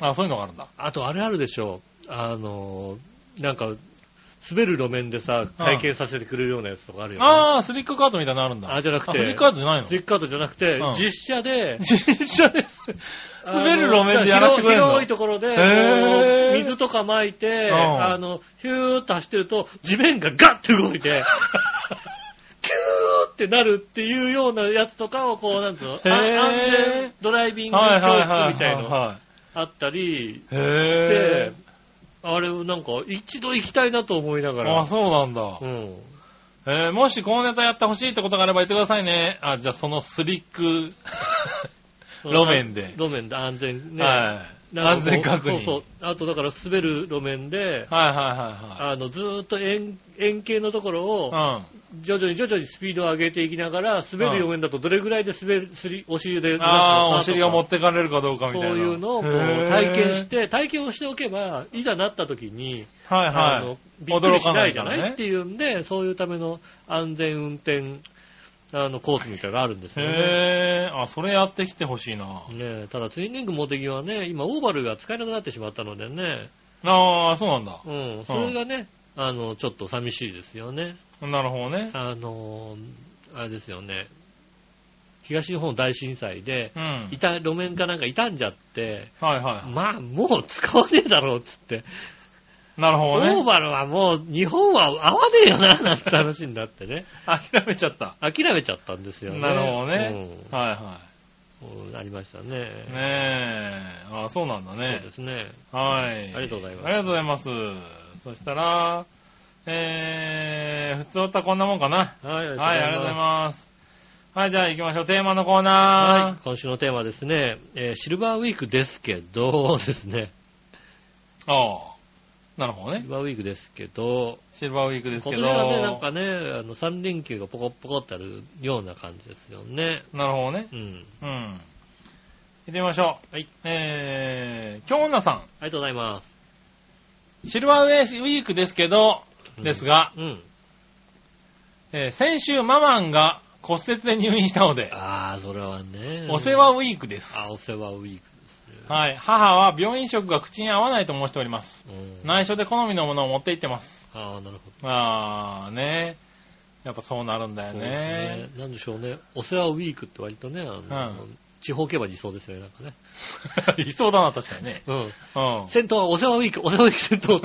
S3: あ、そういうのがあるんだ。
S2: あとあれあるでしょう。あの、なんか、滑る路面でさ、体験させてくれるようなやつとかあるよね。
S3: ああ、スリックカートみたいなのあるんだ。
S2: あ、じゃなくて。
S3: スリックカートじゃないの？
S2: スリックカートじゃなくて、うん、実写で。
S3: 実写です。滑る路面でやらせてくれるの
S2: 広いところで、水とか巻いて、あの、ヒューッと走ってると、地面がガッて動いて、キューッってなるっていうようなやつとかをこう、なんつうの、安全ドライビング教室みたいのあったりして、あれなんか一度行きたいなと思いながら。
S3: あ、そうなんだ。うん。えー、もしこのネタやってほしいってことがあれば言ってくださいね。あ、じゃあそのスリック 路面で。
S2: 路面で安全ね。
S3: はい。安全確認。
S2: そうそう。あとだから滑る路面で、
S3: はいはいはいはい。
S2: あの、ずーっと円、円形のところを、徐々に徐々にスピードを上げていきながら、滑る路面だとどれぐらいで滑る、すり、お尻で、
S3: ああ、お尻が持ってかれるかどうかみたいな。
S2: そういうのをこう体験して、体験をしておけば、いざなった時に、
S3: はいはい。あの、
S2: びっくりしないじゃない、ね、っていうんで、そういうための安全運転、あの、コースみたいなのがあるんですよね。
S3: へー、あ、それやってきてほしいな。
S2: ねただツインリングモテギはね、今オーバルが使えなくなってしまったのでね。
S3: ああ、そうなんだ。
S2: うん、それがね、うん、あの、ちょっと寂しいですよね。
S3: なるほどね。
S2: あの、あれですよね。東日本大震災で、うん、いた、路面かなんか傷んじゃって、
S3: はいはい。
S2: まあ、もう使わねえだろうっつって。
S3: なるほどね。
S2: オーバルはもう日本は合わねえよな、なんて話になってね。
S3: 諦めちゃった。
S2: 諦めちゃったんですよね。
S3: なるほどね。うん、はいは
S2: い。ありましたね。
S3: ねえ。あそうなんだね。
S2: そうですね。
S3: はい。
S2: ありがとうございます。
S3: ありがとうございます。そしたら、えー、普通ったこんなもんかな？
S2: はい、ありがとうございます。はい、ありがとうございます。
S3: はい、じゃあ行きましょう。テーマのコーナー。はい、
S2: 今週のテーマですね、えー、シルバーウィークですけど、ですね。
S3: ああ。なるほどね。
S2: シルバーウィークですけど、
S3: シルバーウィークですけど、
S2: 今年はね、なんかね、あの、3連休がポコポコってあるような感じですよね。
S3: なるほどね。
S2: うん。うん。
S3: 行ってみましょ
S2: う。はい。
S3: えー、京女さん。あ
S2: りがとうございます。
S3: シルバーウィークですけど、ですが、
S2: うん。
S3: えー、先週ママンが骨折で入院したので、
S2: ああ、それはね。
S3: お世話ウィークです。
S2: あ、お世話ウィーク。
S3: はい。母は病院食が口に合わないと申しております。内緒で好みのものを持って行ってます。
S2: ああ、なるほ
S3: ど。ああ、ね。やっぱそうなるんだよね。ね
S2: なんでしょうね。お世話ウィークって割とね、あの、うん、地方競馬にいそうですよね、なんか
S3: ね。いそうだな、確かにね。
S2: うん。うん。先頭はお世話ウィーク、お世話ウィーク先頭。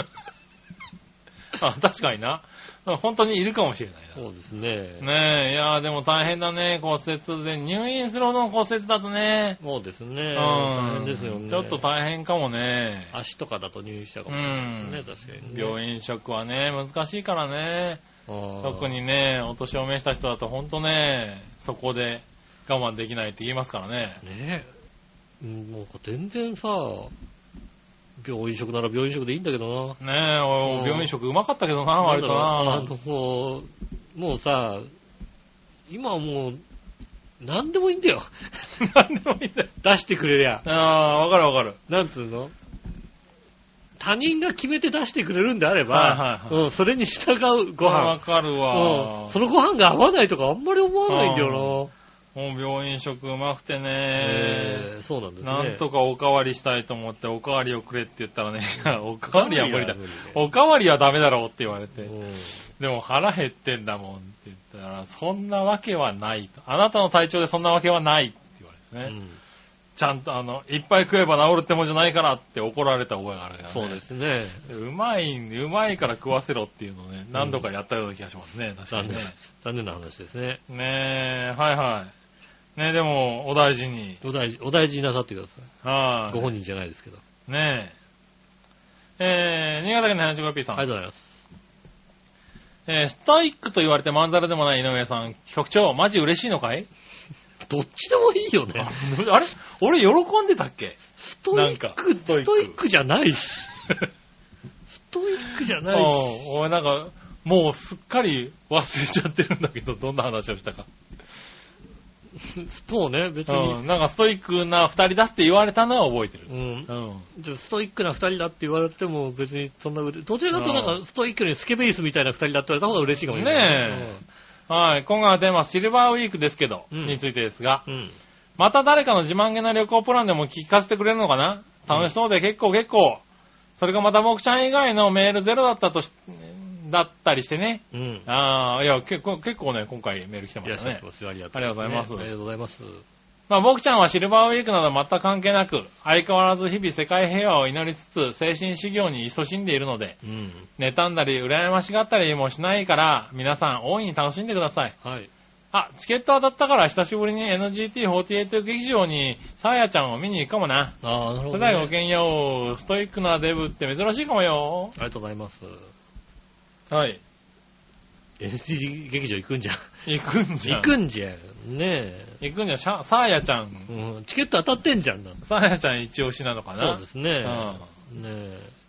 S3: あ、確かにな。本当にいるかもしれないな。
S2: そうですね。
S3: ねえ、いやでも大変だね、骨折で。入院するほどの骨折だとね。
S2: そうですね。
S3: うん。大変ですよね。ちょっと大変かもね。
S2: 足とかだと入院したかもしれないですね、確かに、
S3: ね。病院食はね、難しいからね。特にね、お年を召した人だと本当ね、そこで我慢できないって言いますからね。
S2: ねえ。もう全然さ、病院食なら病院食でいいんだけど
S3: な。ねえ、病院食うまかったけどな、割とな。
S2: あの、もう、もうさ、今はもう、何でもいいんだよ。
S3: 何でもいいんだよ。
S2: 出してくれりゃ。
S3: ああ、わかるわかる。
S2: なんつうの？他人が決めて出してくれるんであれば、はいはいはい、うん、それに従うご飯。
S3: わかるわ、
S2: うん。そのご飯が合わないとかあんまり思わないんだよ
S3: もう病院食うまくてね、
S2: えー、そうなんですね。
S3: なんとかおかわりしたいと思って、おかわりをくれって言ったらね、おかわりは無理だ。おかわりはダメだろうって言われて、でも腹減ってんだもんって言ったら、そんなわけはないと。あなたの体調でそんなわけはないって言われてね。うんちゃんとあの、いっぱい食えば治るってもんじゃないからって怒られた覚えがあるからね。
S2: そうですね。
S3: うまい、うまいから食わせろっていうのをね、何度かやったような気がしますね、うん、確かにね。
S2: 残念な話ですね。
S3: ねえ、はいはい。ねでも、お大事に。
S2: お大事、お大事になさってくださ
S3: い。は
S2: い。ご本人じゃないですけど。
S3: ねえ。えー、新潟県の 75P さん。
S2: ありがとうございます。
S3: えー、ストイックと言われてまんざらでもない井上さん。局長、マジ嬉しいのかい？
S2: どっちでもいいよね。
S3: あれ？俺喜んでたっけ？
S2: ストイック、ストイックじゃないし。ストイックじゃないし。
S3: 俺なんか、もうすっかり忘れちゃってるんだけど、どんな話をしたか。
S2: そうね、別に。
S3: うん、なんかストイックな二人だって言われたのは覚えてる。
S2: うん。うん。ストイックな二人だって言われても別にそんな、どちらかとなんかストイックにスケベイスみたいな二人だって言われた方が嬉しいかもしれない。
S3: ねえ。はい。今回のテーマはシルバーウィークですけど、うん、についてですが、
S2: うん。
S3: また誰かの自慢げな旅行プランでも聞かせてくれるのかな？楽しそうで結構結構。それがまた僕ちゃん以外のメールゼロだったとし、だったりしてね。
S2: うん。
S3: ああ、いや、結構、結構ね、今回メール来てましたね。
S2: あ
S3: りがとうございます。あ
S2: りがとうございます。
S3: まあ、僕ちゃんはシルバーウィークなど全く関係なく、相変わらず日々世界平和を祈りつつ、精神修行に勤しんでいるので、
S2: うん、
S3: 妬んだり、羨ましがったりもしないから、皆さん大いに楽しんでください。
S2: はい。
S3: あ、チケット当たったから久しぶりに NGT48 劇場にサーヤちゃんを見に行くかもな。
S2: ああ、なるほど、ね。
S3: 普段ごきげんよう。ストイックなデブって珍しいかもよ。
S2: ありがとうございます。
S3: はい。
S2: NGT 劇場行くんじゃん。
S3: 行くんじゃ
S2: ん。行くんじゃん。ね
S3: え。行くんじゃん。サーヤちゃん。
S2: うん。チケット当たってんじゃん。
S3: サーヤちゃん一押しなのかな。
S2: そうですね。うん。ねえ。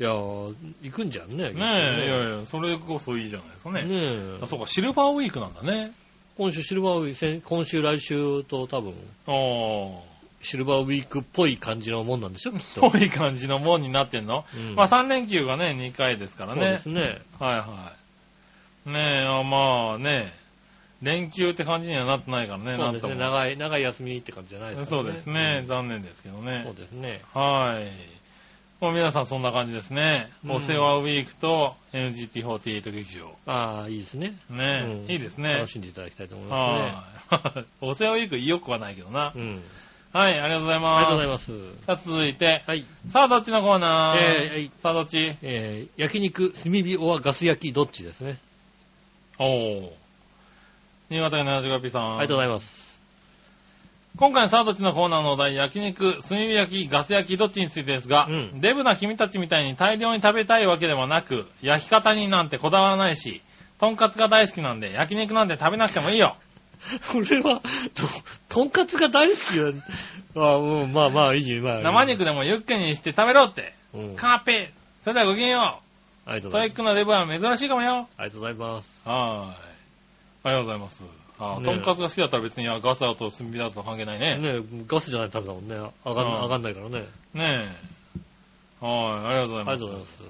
S2: いやー、行くんじゃんね。ね
S3: え、いやいや、それこそいいじゃないですかね。ねえ。あ、そうか、シルバーウィークなんだね。
S2: 今週シルバーウィーク、今週来週と多分、あシルバーウィークっぽい感じのもんなんでしょきっ
S3: と。ぽい感じのもんになってんの、うん、まあ3連休がね、2回ですからね。そう
S2: ですね。
S3: はいはい。ねえ、あまあね、連休って感じにはなってないからね、
S2: そうですね。長い、長い休みって感じじゃないですか、
S3: ね、そうですね、うん、残念ですけどね。
S2: そうですね。
S3: はい。もう皆さんそんな感じですね。うん、お世話ウィークと NGT48 劇場。
S2: ああ、いいですね。
S3: ね、うん、いいですね。
S2: 楽しんでいただきたいと思いますね。
S3: お世話ウィーク意欲はないけどな。うん。はい、ありがとうございます。
S2: ありがとうございます。
S3: さあ、続いて。はい。さあ、どっちのコーナー？えー、さあ、どっち？
S2: えー、焼肉、炭火、おはガス焼き、どっちですね。
S3: おー。新潟県75 P さん。
S2: ありがとうございます。
S3: 今回のサードチのコーナーのお題、焼肉、炭火焼き、ガス焼き、どっちについてですが、うん、デブな君たちみたいに大量に食べたいわけでもなく、焼き方になんてこだわらないし、とんかつが大好きなんで、焼肉なんて食べなくてもいいよ。
S2: これは、と、とんかつが大好きや。あうん、まあまあいいよ、まあ
S3: 生肉でもユッケにして食べろって。うん、カーペそれではごきげんよう。ありがとうございます。ストイックなデブは珍しいかもよ。
S2: ありがとうございます。
S3: はい。ありがとうございます。あとんかつが好きだったら別にガスだと炭火だと関係ないね。
S2: ねガスじゃないとダメだもんね。上がん上がんないからね。
S3: ねえ。はい、ありがとうございます。ありがとうございます。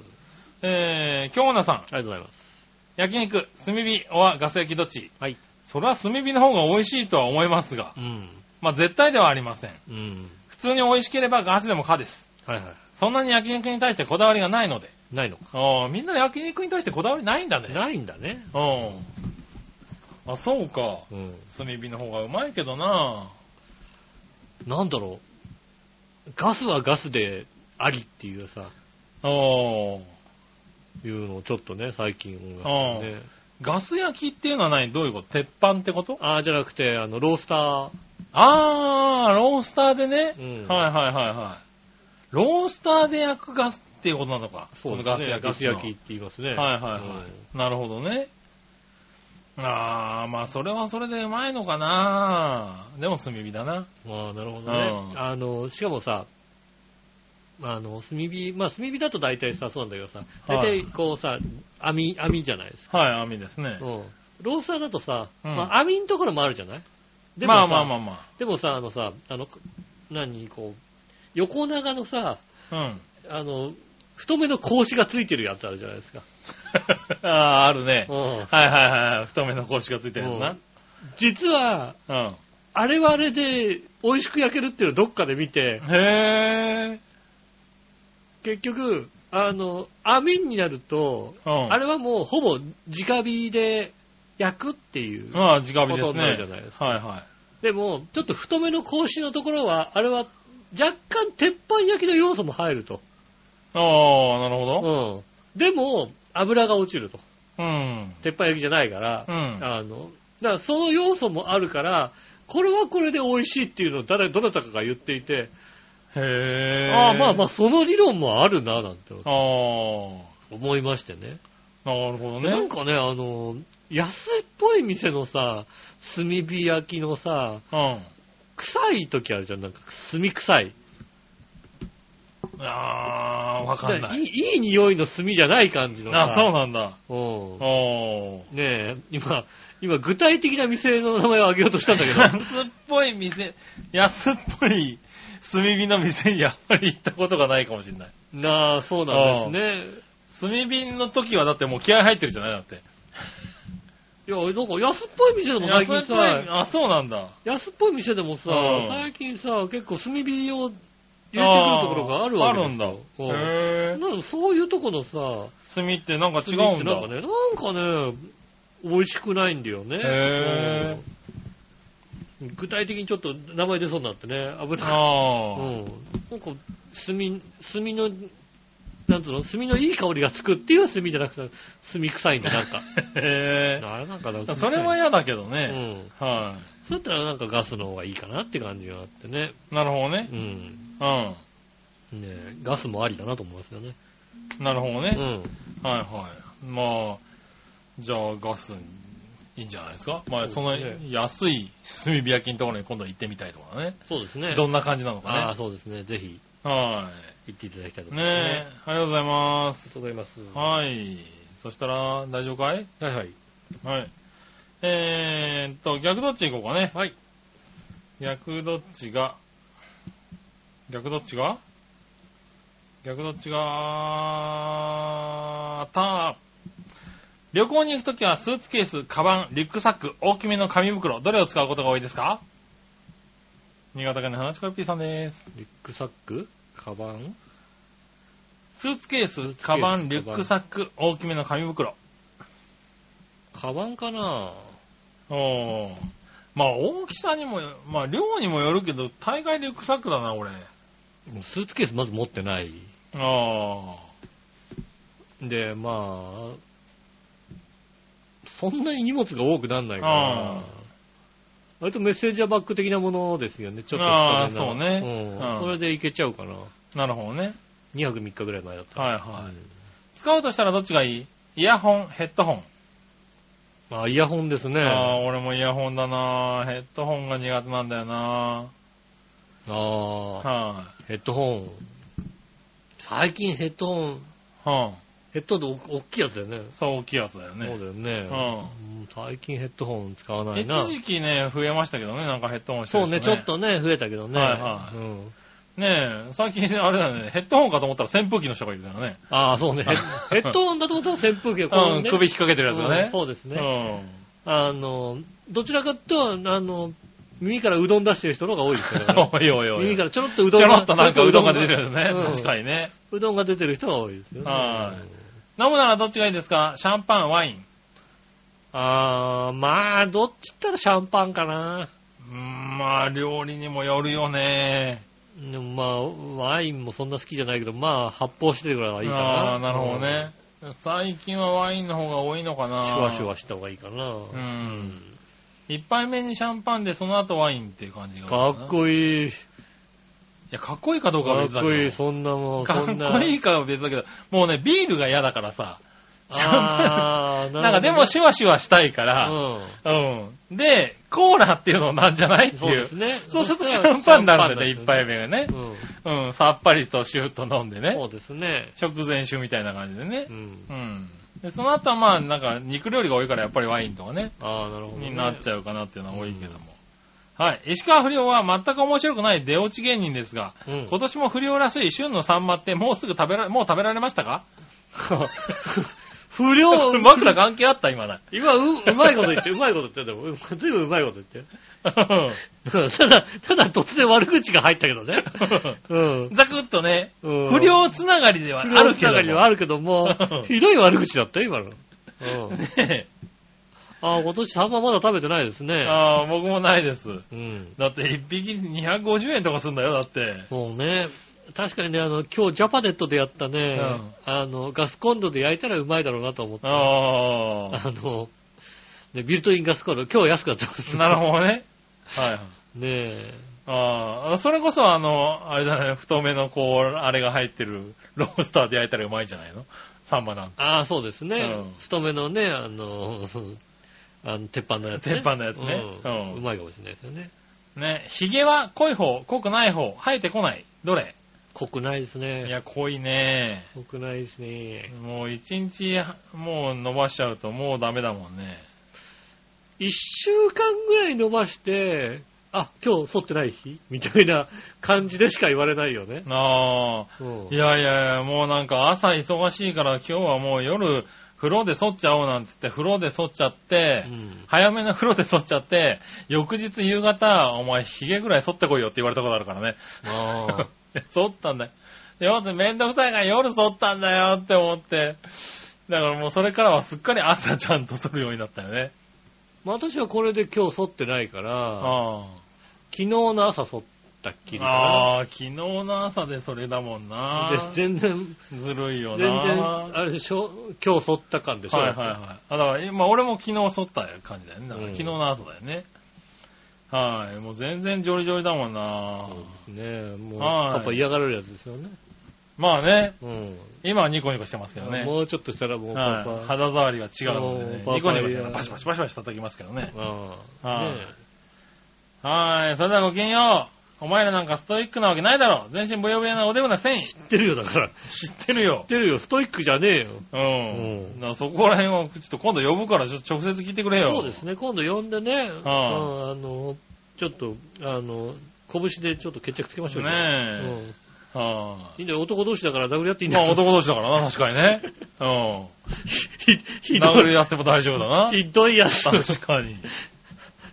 S3: えー、京奈さん。あ
S2: りがとうございます。
S3: 焼肉、炭火はガス焼きどっち？
S2: はい。
S3: それは炭火の方が美味しいとは思いますが。うん。まあ絶対ではありません。うん。普通に美味しければガスでも可です。
S2: はいはい。
S3: そんなに焼肉に対してこだわりがないので。
S2: ないのか。
S3: みんな焼肉に対してこだわりないんだね。
S2: ないんだね。
S3: うん。あ、そうか。うん。炭火の方がうまいけどな
S2: なんだろう。ガスはガスでありっていうさ。
S3: ああ。
S2: いうのをちょっとね、最近思いましたね。
S3: ガス焼きっていうのは何？どういうこと？鉄板ってこと？
S2: ああ、じゃなくて、あの、ロースター。
S3: ああ、ロースターでね。うん、はいはいはいはい。ロースターで焼くガスっていうことなのか。
S2: そうですね。ガス焼き。ガス焼きって言いますね。はい
S3: はいはい。うん、なるほどね。ああ、まあ、それはそれでうまいのかなでも炭火だな。
S2: まあ、なるほどね。うん、あの、しかもさ、あの、炭火、まあ、炭火だと大体さ、そうなんだけどさ、大体こうさ、網、網じゃないですか。
S3: はい、網ですね。
S2: うん。ロースターだとさ、うん、まあ、網のところもあるじゃない？
S3: でもまあまあまあまあ。
S2: でもさ、あのさ、あの、何、こう、横長のさ、うん。あの、太めの格子がついてるやつあるじゃないですか。
S3: ああ、あるね。うん。はいはいはい。太めの格子がついてるやつな。
S2: 実は、うん。あれはあれで美味しく焼けるっていうのをどっかで見て、
S3: へー。
S2: 結局、あの、網になると、うん、あれはもうほぼ直火で焼くっていう。
S3: ああ、直火で
S2: とになるじゃないですか。
S3: はいはい。
S2: でも、ちょっと太めの格子のところは、あれは若干鉄板焼きの要素も入ると。
S3: ああ、なるほど。
S2: うん。でも、油が落ちると。
S3: うん。
S2: 鉄板焼きじゃないから、
S3: うん。
S2: あの、だからその要素もあるから、これはこれで美味しいっていうのを誰、どなたかが言っていて、
S3: へ
S2: ああ、まあまあ、その理論もあるな、なんて。
S3: ああ。
S2: 思いましてね。
S3: なるほどね。
S2: なんかね、あの、安っぽい店のさ、炭火焼きのさ、
S3: うん。
S2: 臭い時あるじゃん、なんか炭臭い。
S3: あー、わかんない。い
S2: い、いい匂いの炭じゃない感じの。
S3: あ、そうなんだ。
S2: うん。おねえ、今、今、具体的な店の名前を挙げようとしたんだけど。
S3: 安っぽい店、安っぽい炭火の店にあんまり行ったことがないかもしれない。
S2: なあ、そうなんです
S3: ね。炭火の時はだってもう気合入ってるじゃない？だって。
S2: いや、なんか安っぽい店でも最近さ、
S3: あ、そうなんだ。
S2: 安っぽい店でもさ、最近さ、結構炭火を入れてくるところがあるわけ
S3: あるんだ。
S2: へぇそういうとこのさ、
S3: 炭ってなんか違うんだ。
S2: なんかね、なんかね、美味しくないんだよね。
S3: へ
S2: 具体的にちょっと名前出そうになってね、危ない。
S3: あ
S2: うん。なんか、炭、炭の、なんつうの、炭のいい香りがつくっていう炭じゃなくて、炭臭いんだ、なんか。
S3: へ
S2: あれなんかな
S3: それは嫌だけどね。
S2: うん。
S3: は
S2: そうやったらなんかガスの方がいいかなって感じがあってね。
S3: い。なるほどね
S2: う。ん。
S3: うん。
S2: ねえガスもありだなと思いますよね。
S3: なるほどね。
S2: うん。
S3: はいはい。まあ、じゃあガスいいんじゃないですか？まあ、その安い炭火焼きのところに今度行ってみたいとかね。
S2: そうですね。
S3: どんな感じなのか
S2: ああ、
S3: ね。
S2: そうですね。ぜひ
S3: は
S2: 行っていただきたいと
S3: い。
S2: 思います、
S3: ねえ、ありがとうございます。
S2: ありがとうございます。
S3: はい。そしたら、大丈夫かい？
S2: はいはい。
S3: はい。えーっと、逆どっち行こうかね。
S2: はい。
S3: 逆どっちが、逆どっちが？逆どっちが、た旅行に行くときはスーツケース、カバン、リュックサック、大きめの紙袋、どれを使うことが多いですか？新潟県の花ちこーさんです。
S2: リュックサック？カバン？
S3: スーツケース、カバン、リュックサック、大きめの紙袋。
S2: カバンかな？
S3: おー。まあ大きさにも、まあ量にもよるけど、大概リュックサックだな、俺。
S2: スーツケースまず持ってない。
S3: あ
S2: で、まあ、そんなに荷物が多くなんないか
S3: あ
S2: ら、割とメッセージャーバッグ的なものですよね。ちょっと
S3: ああそうね
S2: うん
S3: うん
S2: それでいけちゃうかな。
S3: あ、なるほどね。
S2: 2泊3日ぐらい前だったら。
S3: はいはい
S2: うん
S3: 使うとしたらどっちがいい？イヤホン、ヘッドホン。
S2: あ、イヤホンですね。
S3: ああ、俺もイヤホンだなヘッドホンが苦手なんだよな
S2: ああ、
S3: は
S2: ヘッドホン。最近ヘッドホン、
S3: い、は
S2: ヘッドホンって大きいやつだよね。
S3: そう大きいやつだよ
S2: そう
S3: ね。
S2: だよね。
S3: うん
S2: うん最近ヘッドホン使わないな。
S3: 一時期ね、増えましたけどね、なんかヘッドホンしてる人
S2: そうね、ちょっ。とね、増えたけどね。
S3: はいはい
S2: うん
S3: ねえ、最近あれだよね、ヘッドホンかと思ったら扇風機の人がいるからね。
S2: ああ、そうね。ヘッドホンだと思ったら扇風機をこ
S3: う、
S2: うんね、
S3: 首引っ掛けてるやつが
S2: うん
S3: ね。
S2: そうですね。
S3: うん。
S2: あの、どちらかというと、あの、耳からうどん出してる人の方が多いですよね。
S3: おいおいおい。
S2: 耳からちょろっとうどん
S3: ちょろっとなんかうどんが出てるよね。
S2: うん
S3: 確かにね。
S2: うどんが出てる人が多いですよね。
S3: はい飲むならどっちがいいですか？シャンパン、ワイン。
S2: あー、まあ、どっちったらシャンパンかな。
S3: うーん、まあ、料理にもよるよね。
S2: でもまあ、ワインもそんな好きじゃないけど、まあ、発泡してるぐらいはいいかな。
S3: ああ、なるほどね。最近はワインの方が多いのか
S2: う。
S3: なん
S2: シュワシュワした方がいいかな。
S3: うん。一杯目にシャンパンで、その後ワインっていう感じが。
S2: かっ
S3: いい。
S2: こいい。
S3: いや、かっこいいかどうかは
S2: かっ
S3: 別だけど。
S2: こいい、そんなもん。
S3: かっこいいかは別だけど、もうね、ビールが嫌だからさ。
S2: あー、
S3: なんかでもシュワシュワしたいか
S2: う
S3: ら、
S2: ん。
S3: うん。で、コーラっていうのなんじゃない？っていう
S2: そうで。すね。
S3: そうするとシャンパンになるんだよね、一杯
S2: 目。
S3: 目がね
S2: う。ん。
S3: うん、さっぱりとシューッと飲んでね
S2: そ。うですね。
S3: 食前酒みたいな感じでね
S2: う。ん。
S3: うん。で、その後はまあ、なんか、肉料理が多いからやっぱりワインとかね、
S2: ああ、なるほどね。
S3: になっちゃうかなっていうのは多いけども。はい。石川不良は全く面白くない出落ち芸人ですが、
S2: うん。
S3: 今年も不良らしい旬のサンマってもうすぐ食べられ、もう食べられましたか？
S2: 不良、
S3: 枕関係あった今だ。
S2: 今、う、うまいこと言って、うまいこと言って、でも、ずいぶんうまいこと言って。ただ、ただ突然悪口が入ったけどね。うん。
S3: ざくっとね、
S2: うん
S3: 不良つながりではあるけども。
S2: つながりはあるけども、ひどい悪口だったよ、今の。うん。
S3: ね
S2: ああ、今年サンマまだ食べてないですね。
S3: ああ、僕もないです。
S2: うん。
S3: だって一匹250円とかすんだよ、だって。
S2: そうね。確かにね、あの、今日ジャパネットでやったね、
S3: うん
S2: あの、ガスコンロで焼いたらうまいだろうなと思って。あ
S3: ああ。
S2: の、ね、ビルトインガスコンロ、今日安かったです。
S3: なるほどね。はいはい。
S2: ねえ。
S3: ああ、それこそあの、あれじゃない、太めのこう、あれが入ってる、ロースターで焼いたらうまいんじゃないの？サンマなんて。
S2: ああ、そうですね。
S3: うん
S2: 太めのね、あの、あの鉄板のやつ、ね。
S3: 鉄板のやつね
S2: うん
S3: うん
S2: うまいかもしれないですよね。
S3: ね、髭は濃い方、濃くない方、生えてこない。どれ？
S2: 濃くないですね。
S3: いや、濃いね。
S2: 濃くないですね。
S3: もう一日、もう伸ばしちゃうともうダメだもんね。
S2: 一週間ぐらい伸ばして、あ、今日剃ってない日？みたいな感じでしか言われないよね。
S3: ああ、
S2: うん
S3: いやいやいや、もうなんか朝忙しいから今日はもう夜風呂で剃っちゃおうなんつって風呂で剃っちゃって、
S2: うん
S3: 早めの風呂で剃っちゃって、翌日夕方、お前髭ぐらい剃ってこいよって言われたことあるからね。
S2: あ
S3: 剃ったんだよ。で、まずめんどくさいから夜剃ったんだよって思って。だからもうそれからはすっかり朝ちゃんと剃るようになったよね。
S2: まあ私はこれで今日剃ってないから、
S3: あ
S2: 昨日の朝剃っったっきり
S3: ああ、昨日の朝でそれだもんな。
S2: で、全然、
S3: ずるいよな。
S2: 全然、あれでしょ？今日剃った感でしょ？
S3: はいはいはい。あ、だから、まあ俺も昨日剃った感じだよね。だから昨日の朝だよね。うん、はい。もう全然ジョリジョリだもんな。
S2: そうね。もう、パパ嫌がられるやつですよね。
S3: まあね。うん。今はニコニコしてますけどね。
S2: もうちょっとしたらもうパパ。
S3: はい、肌触りが違うのでね。ニコニコしてパシパシパシパシ叩きますけどね。うん。はい。はい。それではごきげんよう。お前らなんかストイックなわけないだろ。全身ブヨブヨなおデブなくせ
S2: に。知ってるよ、だから。
S3: 知ってるよ。
S2: 知ってるよ。ストイックじゃねえよ。
S3: うん。うん、だからそこら辺は、ちょっと今度呼ぶからちょっと直接聞いてくれよ。
S2: そうですね。今度呼んでね。うん。あの、ちょっと、あの、拳でちょっと決着つけましょう
S3: ねえ。うん
S2: はあ、いいんだよ、男同士だから殴り合っていいんだよ。
S3: まあ男同士だからな、確かにね。うん。ひ、ひどい。殴り合っても大丈夫だな。
S2: ひどいやつ。
S3: 確かに。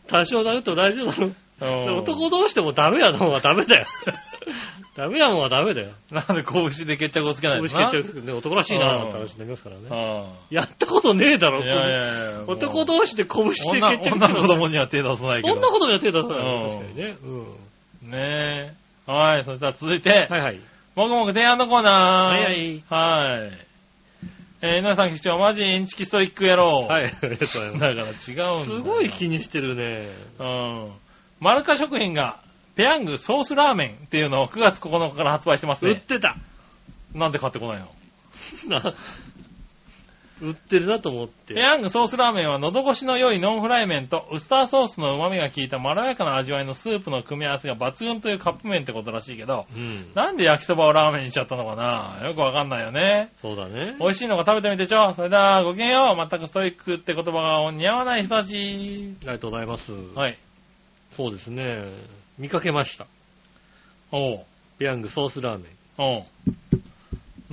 S2: 多少殴っても大丈夫だろ。男同士でもダメやのはダメだよ。ダメなもんはダメだよ。
S3: なんで拳で決着をつけない
S2: の？拳決着つけね、男らしいなって話になりますからね。やったことねえだろ、いやいやいや男同士で拳で決着
S3: 女女子供には手出さないけど。
S2: 女子供には手出さない。確かにね。
S3: うん。ねえ。はい、そしたら続いて。
S2: はいはい。
S3: もぐもぐ提案のコーナ
S2: ー。はいはい。
S3: はい。えー、皆さん局長、マジインチキストイック野郎。
S2: はい、ありがとうございます。だから違
S3: うん
S2: だ。すごい気にしてるね。
S3: うん。マルカ食品が、ペヤングソースラーメンっていうのを9月9日から発売してますね。
S2: 売ってた。
S3: なんで買ってこないの？
S2: 売ってるなと思って。
S3: ペヤングソースラーメンは喉越しの良いノンフライ麺とウスターソースの旨味が効いたまろやかな味わいのスープの組み合わせが抜群というカップ麺ってことらしいけど、うん、なんで焼きそばをラーメンにしちゃったのかな？よくわかんないよね。
S2: そうだね。
S3: 美味しいのが食べてみてちょ。それではごきげんよう。全くストイックって言葉が似合わない人たち。あ
S2: りがとうございます。
S3: はい。
S2: そうですね。見かけました。
S3: おう。
S2: ペヤングソースラーメン。
S3: おう。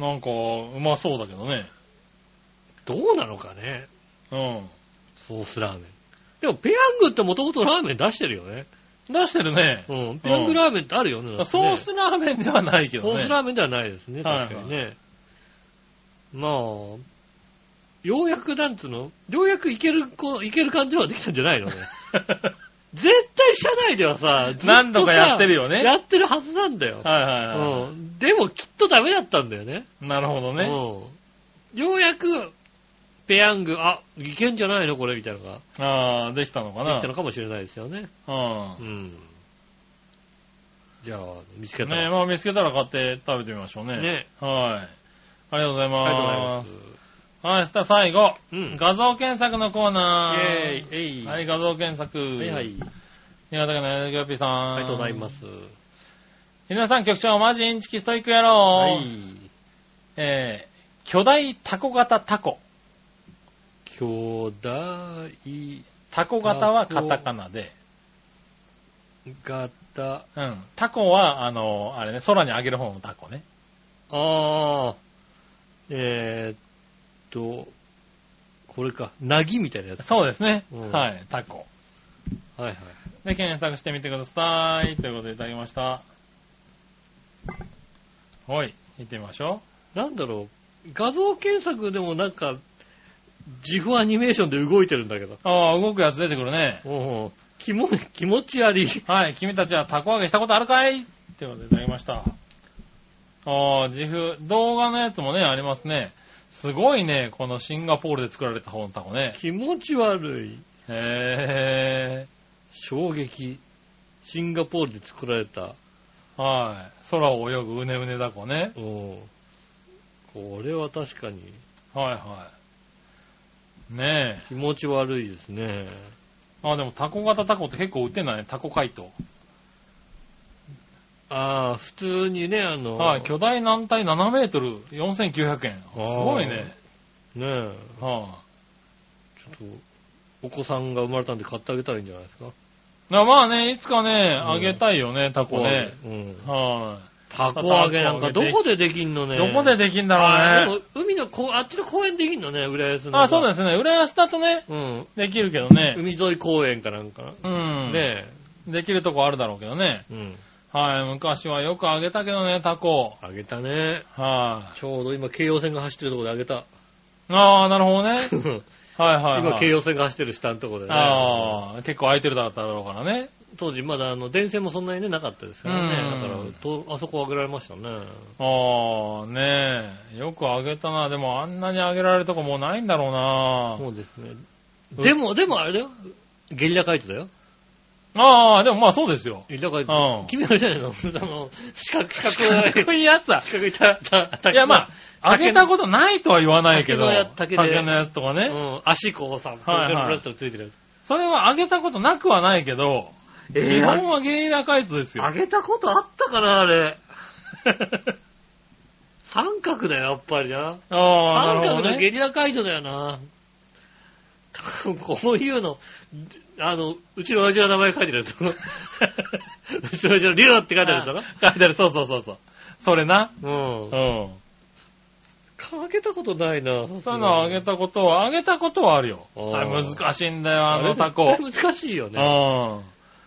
S3: なんか、うまそうだけどね。
S2: どうなのかね。
S3: うん。
S2: ソースラーメン。でも、ペヤングってもともとラーメン出してるよね。
S3: 出してるね。
S2: うん。ペヤングラーメンってあるよね。
S3: ねソースラーメンではないけどね。
S2: ソースラーメンではないですね。確かにね。はいはい、まあ、ようやく、なんつうの？ようやくいける、こう、いける感じはできたんじゃないのね。絶対社内ではさ、
S3: 何度かやってるよね。
S2: やってるはずなんだよ。
S3: はいはいはい。
S2: うん。でもきっとダメだったんだよね。
S3: なるほどね。
S2: うん。ようやく、ペヤング、あ、いけんじゃないのこれみたいなのが。
S3: ああ、できたのかな。
S2: できたのかもしれないですよね。
S3: うん。うん。
S2: じゃあ、見つけた
S3: ら。ねまあ見つけたら買って食べてみましょうね。
S2: ね。
S3: はい。ありがとうございます。ありがとうございます。はい、そしたら最
S2: 後、うん、
S3: 画像検索のコーナー。
S2: イェーイ、
S3: はい、画像検索。
S2: はいはい。
S3: 新潟県の柳ピーさん。
S2: ありがとうございます。
S3: 皆さん局長、マジインチキストイックやろう。
S2: はい。
S3: えー、巨大タコ型タコ。
S2: 巨大
S3: タコ型はカタカナで。
S2: 型。
S3: うん。タコは、あの、あれね、空に上げる方のタコね。
S2: ああ。えー、っと、これか、なぎみたいなやつ。
S3: そうですね。うん、はい、タコ。
S2: はいはい。
S3: で、検索してみてください。ということでいただきました。はい、行ってみましょ
S2: う。なんだろう、画像検索でもなんか、自負アニメーションで動いてるんだけど。
S3: ああ、動くやつ出てくるね。
S2: おう気も、気持ち悪い。
S3: はい、君たちはタコ揚げしたことあるかい？ということでいただきました。ああ、自負、動画のやつもね、ありますね。すごいね、このシンガポールで作られた方のタコね。
S2: 気持ち悪い。
S3: へぇー。
S2: 衝撃。シンガポールで作られた。
S3: はい。空を泳ぐうねうねだこね。
S2: うん。これは確かに。
S3: はいはい。ねえ。
S2: 気持ち悪いですね。
S3: あ、でもタコ型タコって結構売ってんだね。タコ解凍。
S2: ああ、普通にね、あの、
S3: はい、巨大軟体7メートル4900円。すごいね。
S2: ねえ。
S3: はあ、
S2: ちょっと、お子さんが生まれたんで買ってあげたらいいんじゃないですか？
S3: まあね、いつかね、あげたいよね、タコね。
S2: うん。
S3: はい、
S2: タコ揚げなんかどこでできんのね？
S3: どこでできんだろうね。
S2: 海のこ、あっちの公園できんのね、浦安
S3: の。あ、そうですね。浦安だとね、
S2: うん。
S3: できるけどね。
S2: 海沿い公園かなんか。
S3: うん。
S2: ね
S3: できるとこあるだろうけどね。
S2: うん。
S3: はい、昔はよくあげたけどね、タコ。
S2: あげたね。
S3: はい、
S2: ちょうど今、京葉線が走ってるところであげた。
S3: ああ、なるほどね。はいはい、はい。
S2: 今、京葉線が走ってる下のところでね。
S3: ああ、結構空いてるだったろうからね。
S2: 当時まだあの電線もそんなにね、なかったですからね。だからと、あそこ上げられましたね。
S3: ああ、ねえ。よく上げたな。でもあんなに上げられるとこもうないんだろうな。
S2: そうですね。でも、でもあれだよ。ゲリラカイトだよ。
S3: ああ、でもまあそうですよ。
S2: ゲリラカイト。うん。君はじゃないの？あの、四角、四角
S3: い。四角いやつは。
S2: 四角いた、
S3: た、いやまあ、上げたことないとは言わないけど。
S2: 竹の
S3: 竹のやつとかね。う
S2: ん。足こうさ、
S3: はいはい、
S2: ついてるやつ。
S3: それは上げたことなくはないけど、えー、基本はゲリラカイトですよ。
S2: 上げたことあったかな、あれ。三角だよ、やっぱりな。
S3: あ
S2: あ、三角のゲリラカイトだよな。こういうの、あの、うちの親父の名前書いてるやつ。うちの親父のリュウって書いてあるやつだろ
S3: 書いてある、そうそうそうそう。それな。
S2: うん。うん。あげたことないな。
S3: そういうのあげたことは、あげたことはあるよ。あれ難しいんだよ、あのタコ。
S2: 難しいよね。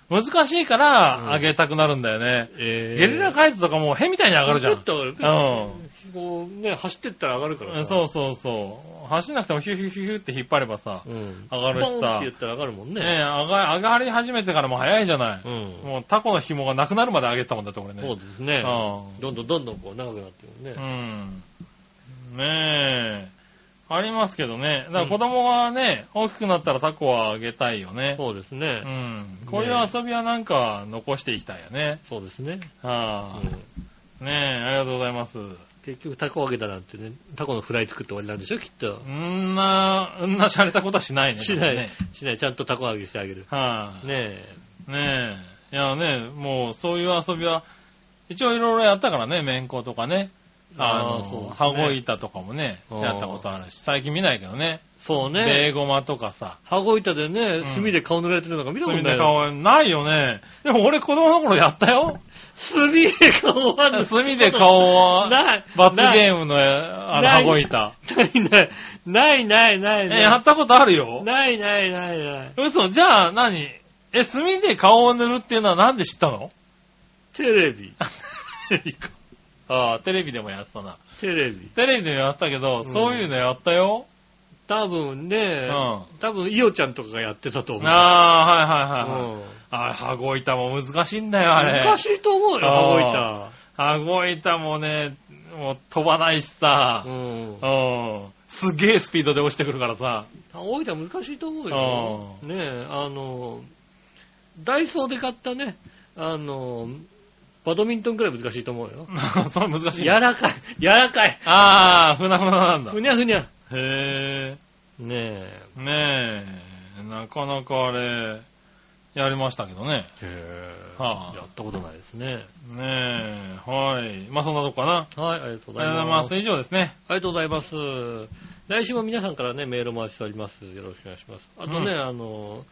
S3: うん。難しいから、あげたくなるんだよね。うん、えー、ゲリラカイトとかもうへみたいに上がるじゃん。うん。
S2: こうね、走ってったら上がるから
S3: そうそうそう。走んなくてもヒュヒュヒュヒュって引っ張ればさ、うん、上がるしさ。
S2: って言ったら上がるもんね。
S3: ね上が上がり始めてからも早いじゃない。うん、もうタコの紐がなくなるまで上げたもんだって俺ね。
S2: そうですね。うん。どんどんどんどんこう長くなってるね。
S3: うん。ねえ。ありますけどね。だから子供がね、大きくなったらタコはあげたいよね。
S2: そうですね。
S3: うん。こういう遊びはなんか残していきたいよね。
S2: そうですね。
S3: はぁ、ねえ、ありがとうございます。
S2: 結局タコあげたなんてね、タコのフライ作って終わりなんでしょ、きっと。
S3: んな、んな洒落たことはしないね。
S2: しない。しない。ちゃんとタコ揚げしてあげる。
S3: は
S2: ぁ、ね
S3: え。ねえ。いやね、もうそういう遊びは、一応いろいろやったからね、めんことかね。あの、そうね、羽子板とかもね、やったことあるし、最近見ないけどね。
S2: そうね。
S3: ベーゴマとかさ。
S2: 羽子板でね、炭で顔塗られてるのが見たことない。炭で
S3: 顔、ないよね。でも俺子供の頃やったよ。
S2: 炭で顔は、
S3: 炭で顔は、ない。罰ゲームの、あの、羽子板。
S2: ないない。ないないないない。
S3: え、やったことあるよ。
S2: ないないないない。
S3: 嘘、じゃあ何？え、炭で顔を塗るっていうのはなんで知ったの？
S2: テレビ。
S3: テレビか。ああ、テレビでもやってたな。
S2: テレビ。
S3: テレビでもやってたけど、うん、そういうのやったよ。
S2: 多分ね、うん、多分、イオちゃんとかがやってたと思う。
S3: ああ、はいはいはい、はい。うん、あれ、羽子板も難しいんだよ、あれ。
S2: 難しいと思うよ、羽子板。
S3: 羽子板もね、もう飛ばないしさ、うん。うん。すげえスピードで落ちてくるからさ。
S2: 羽子板難しいと思うよ。ねえ、あの、ダイソーで買ったね、あの、バドミントンくらい難しいと思うよ。
S3: そう難しい。柔
S2: らかい。柔らかい。
S3: ああ、ふなふななんだ。
S2: ふにゃふにゃ。
S3: へ
S2: え。ね
S3: え。ねえ。なかなかあれ、やりましたけどね。
S2: へえ。はあ、やったことないですね。
S3: ねえ。はい。まあそんなとこかな。
S2: はい、ありがとうございます。ありがとうございます。
S3: 以上ですね。
S2: ありがとうございます。来週も皆さんからね、メールお待ちしております。よろしくお願いします。あとね、うん、あの、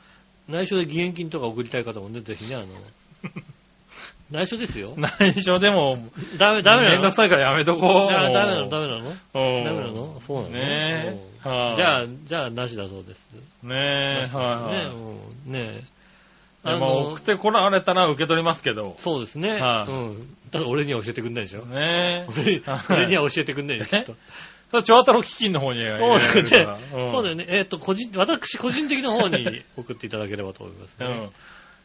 S2: 内緒で義援金とか送りたい方もね、ぜひね、あの、内緒ですよ。
S3: 内緒でも、
S2: ダメ、ダメなの？
S3: めんどくさいからやめとこう。
S2: ダメなの？ダメなの？ダメなの？そうなの
S3: ね
S2: じゃあ、じゃあ、なしだそうです。
S3: ねえ、はい
S2: はい。ねえ。
S3: あの、送ってこられたら受け取りますけど。
S2: そうですね。はい。うん。ただ俺には教えてくんないでしょ。
S3: ね
S2: え。俺には教えてくんないでしょ。
S3: それ、チョアタロ基金の方に。
S2: そうだよね。そうだよね。えっと、個人、私個人的な方に送っていただければと思いますね。うん。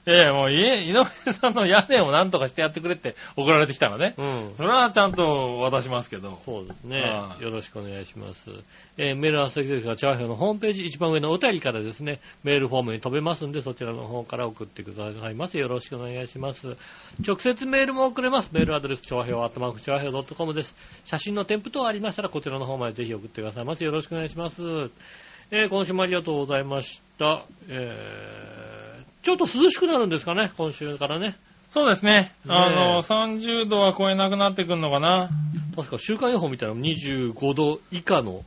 S3: いやいや、もう家、井上さんの屋根をなんとかしてやってくれって送られてきたらね。うん。それはちゃんと渡しますけど。
S2: そうですね。よろしくお願いします。えー、メールは先ですが、チャーハンのホームページ一番上のお便りからですね、メールフォームに飛べますんで、そちらの方から送ってくださいます。よろしくお願いします。直接メールも送れます。メールアドレス、チョアヘオアットマークチョアヘオ .com です。写真の添付等ありましたら、こちらの方までぜひ送ってくださいます。よろしくお願いします。えー、今週もありがとうございました。えーちょっと涼しくなるんですかね、今週からね。
S3: そうですね。あの、30度は超えなくなってくるのかな？
S2: 確か週間予報見たら25度以下の、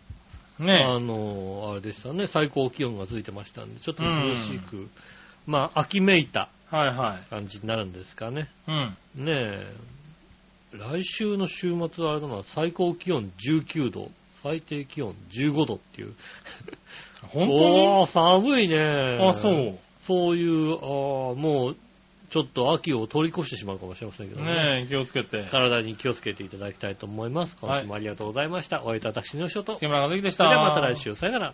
S2: ねあの、あれでしたね、最高気温がついてましたんで、ちょっと涼しく、うん、まあ、秋めいた感じになるんですかね。
S3: はいはい、
S2: ねえ、来週の週末はあれだな、最高気温19度、最低気温15度っていう。
S3: 本当に？
S2: 寒いね。
S3: あ、そう。
S2: そういう、あもう、ちょっと秋を通り越してしまうかもしれませんけどね。
S3: ねえ、気をつけて。
S2: 体に気をつけていただきたいと思います。今週もありがとうございました。はい、お会いいた私の仕事。
S3: 木村和樹でした。
S2: ではまた来週、さよなら。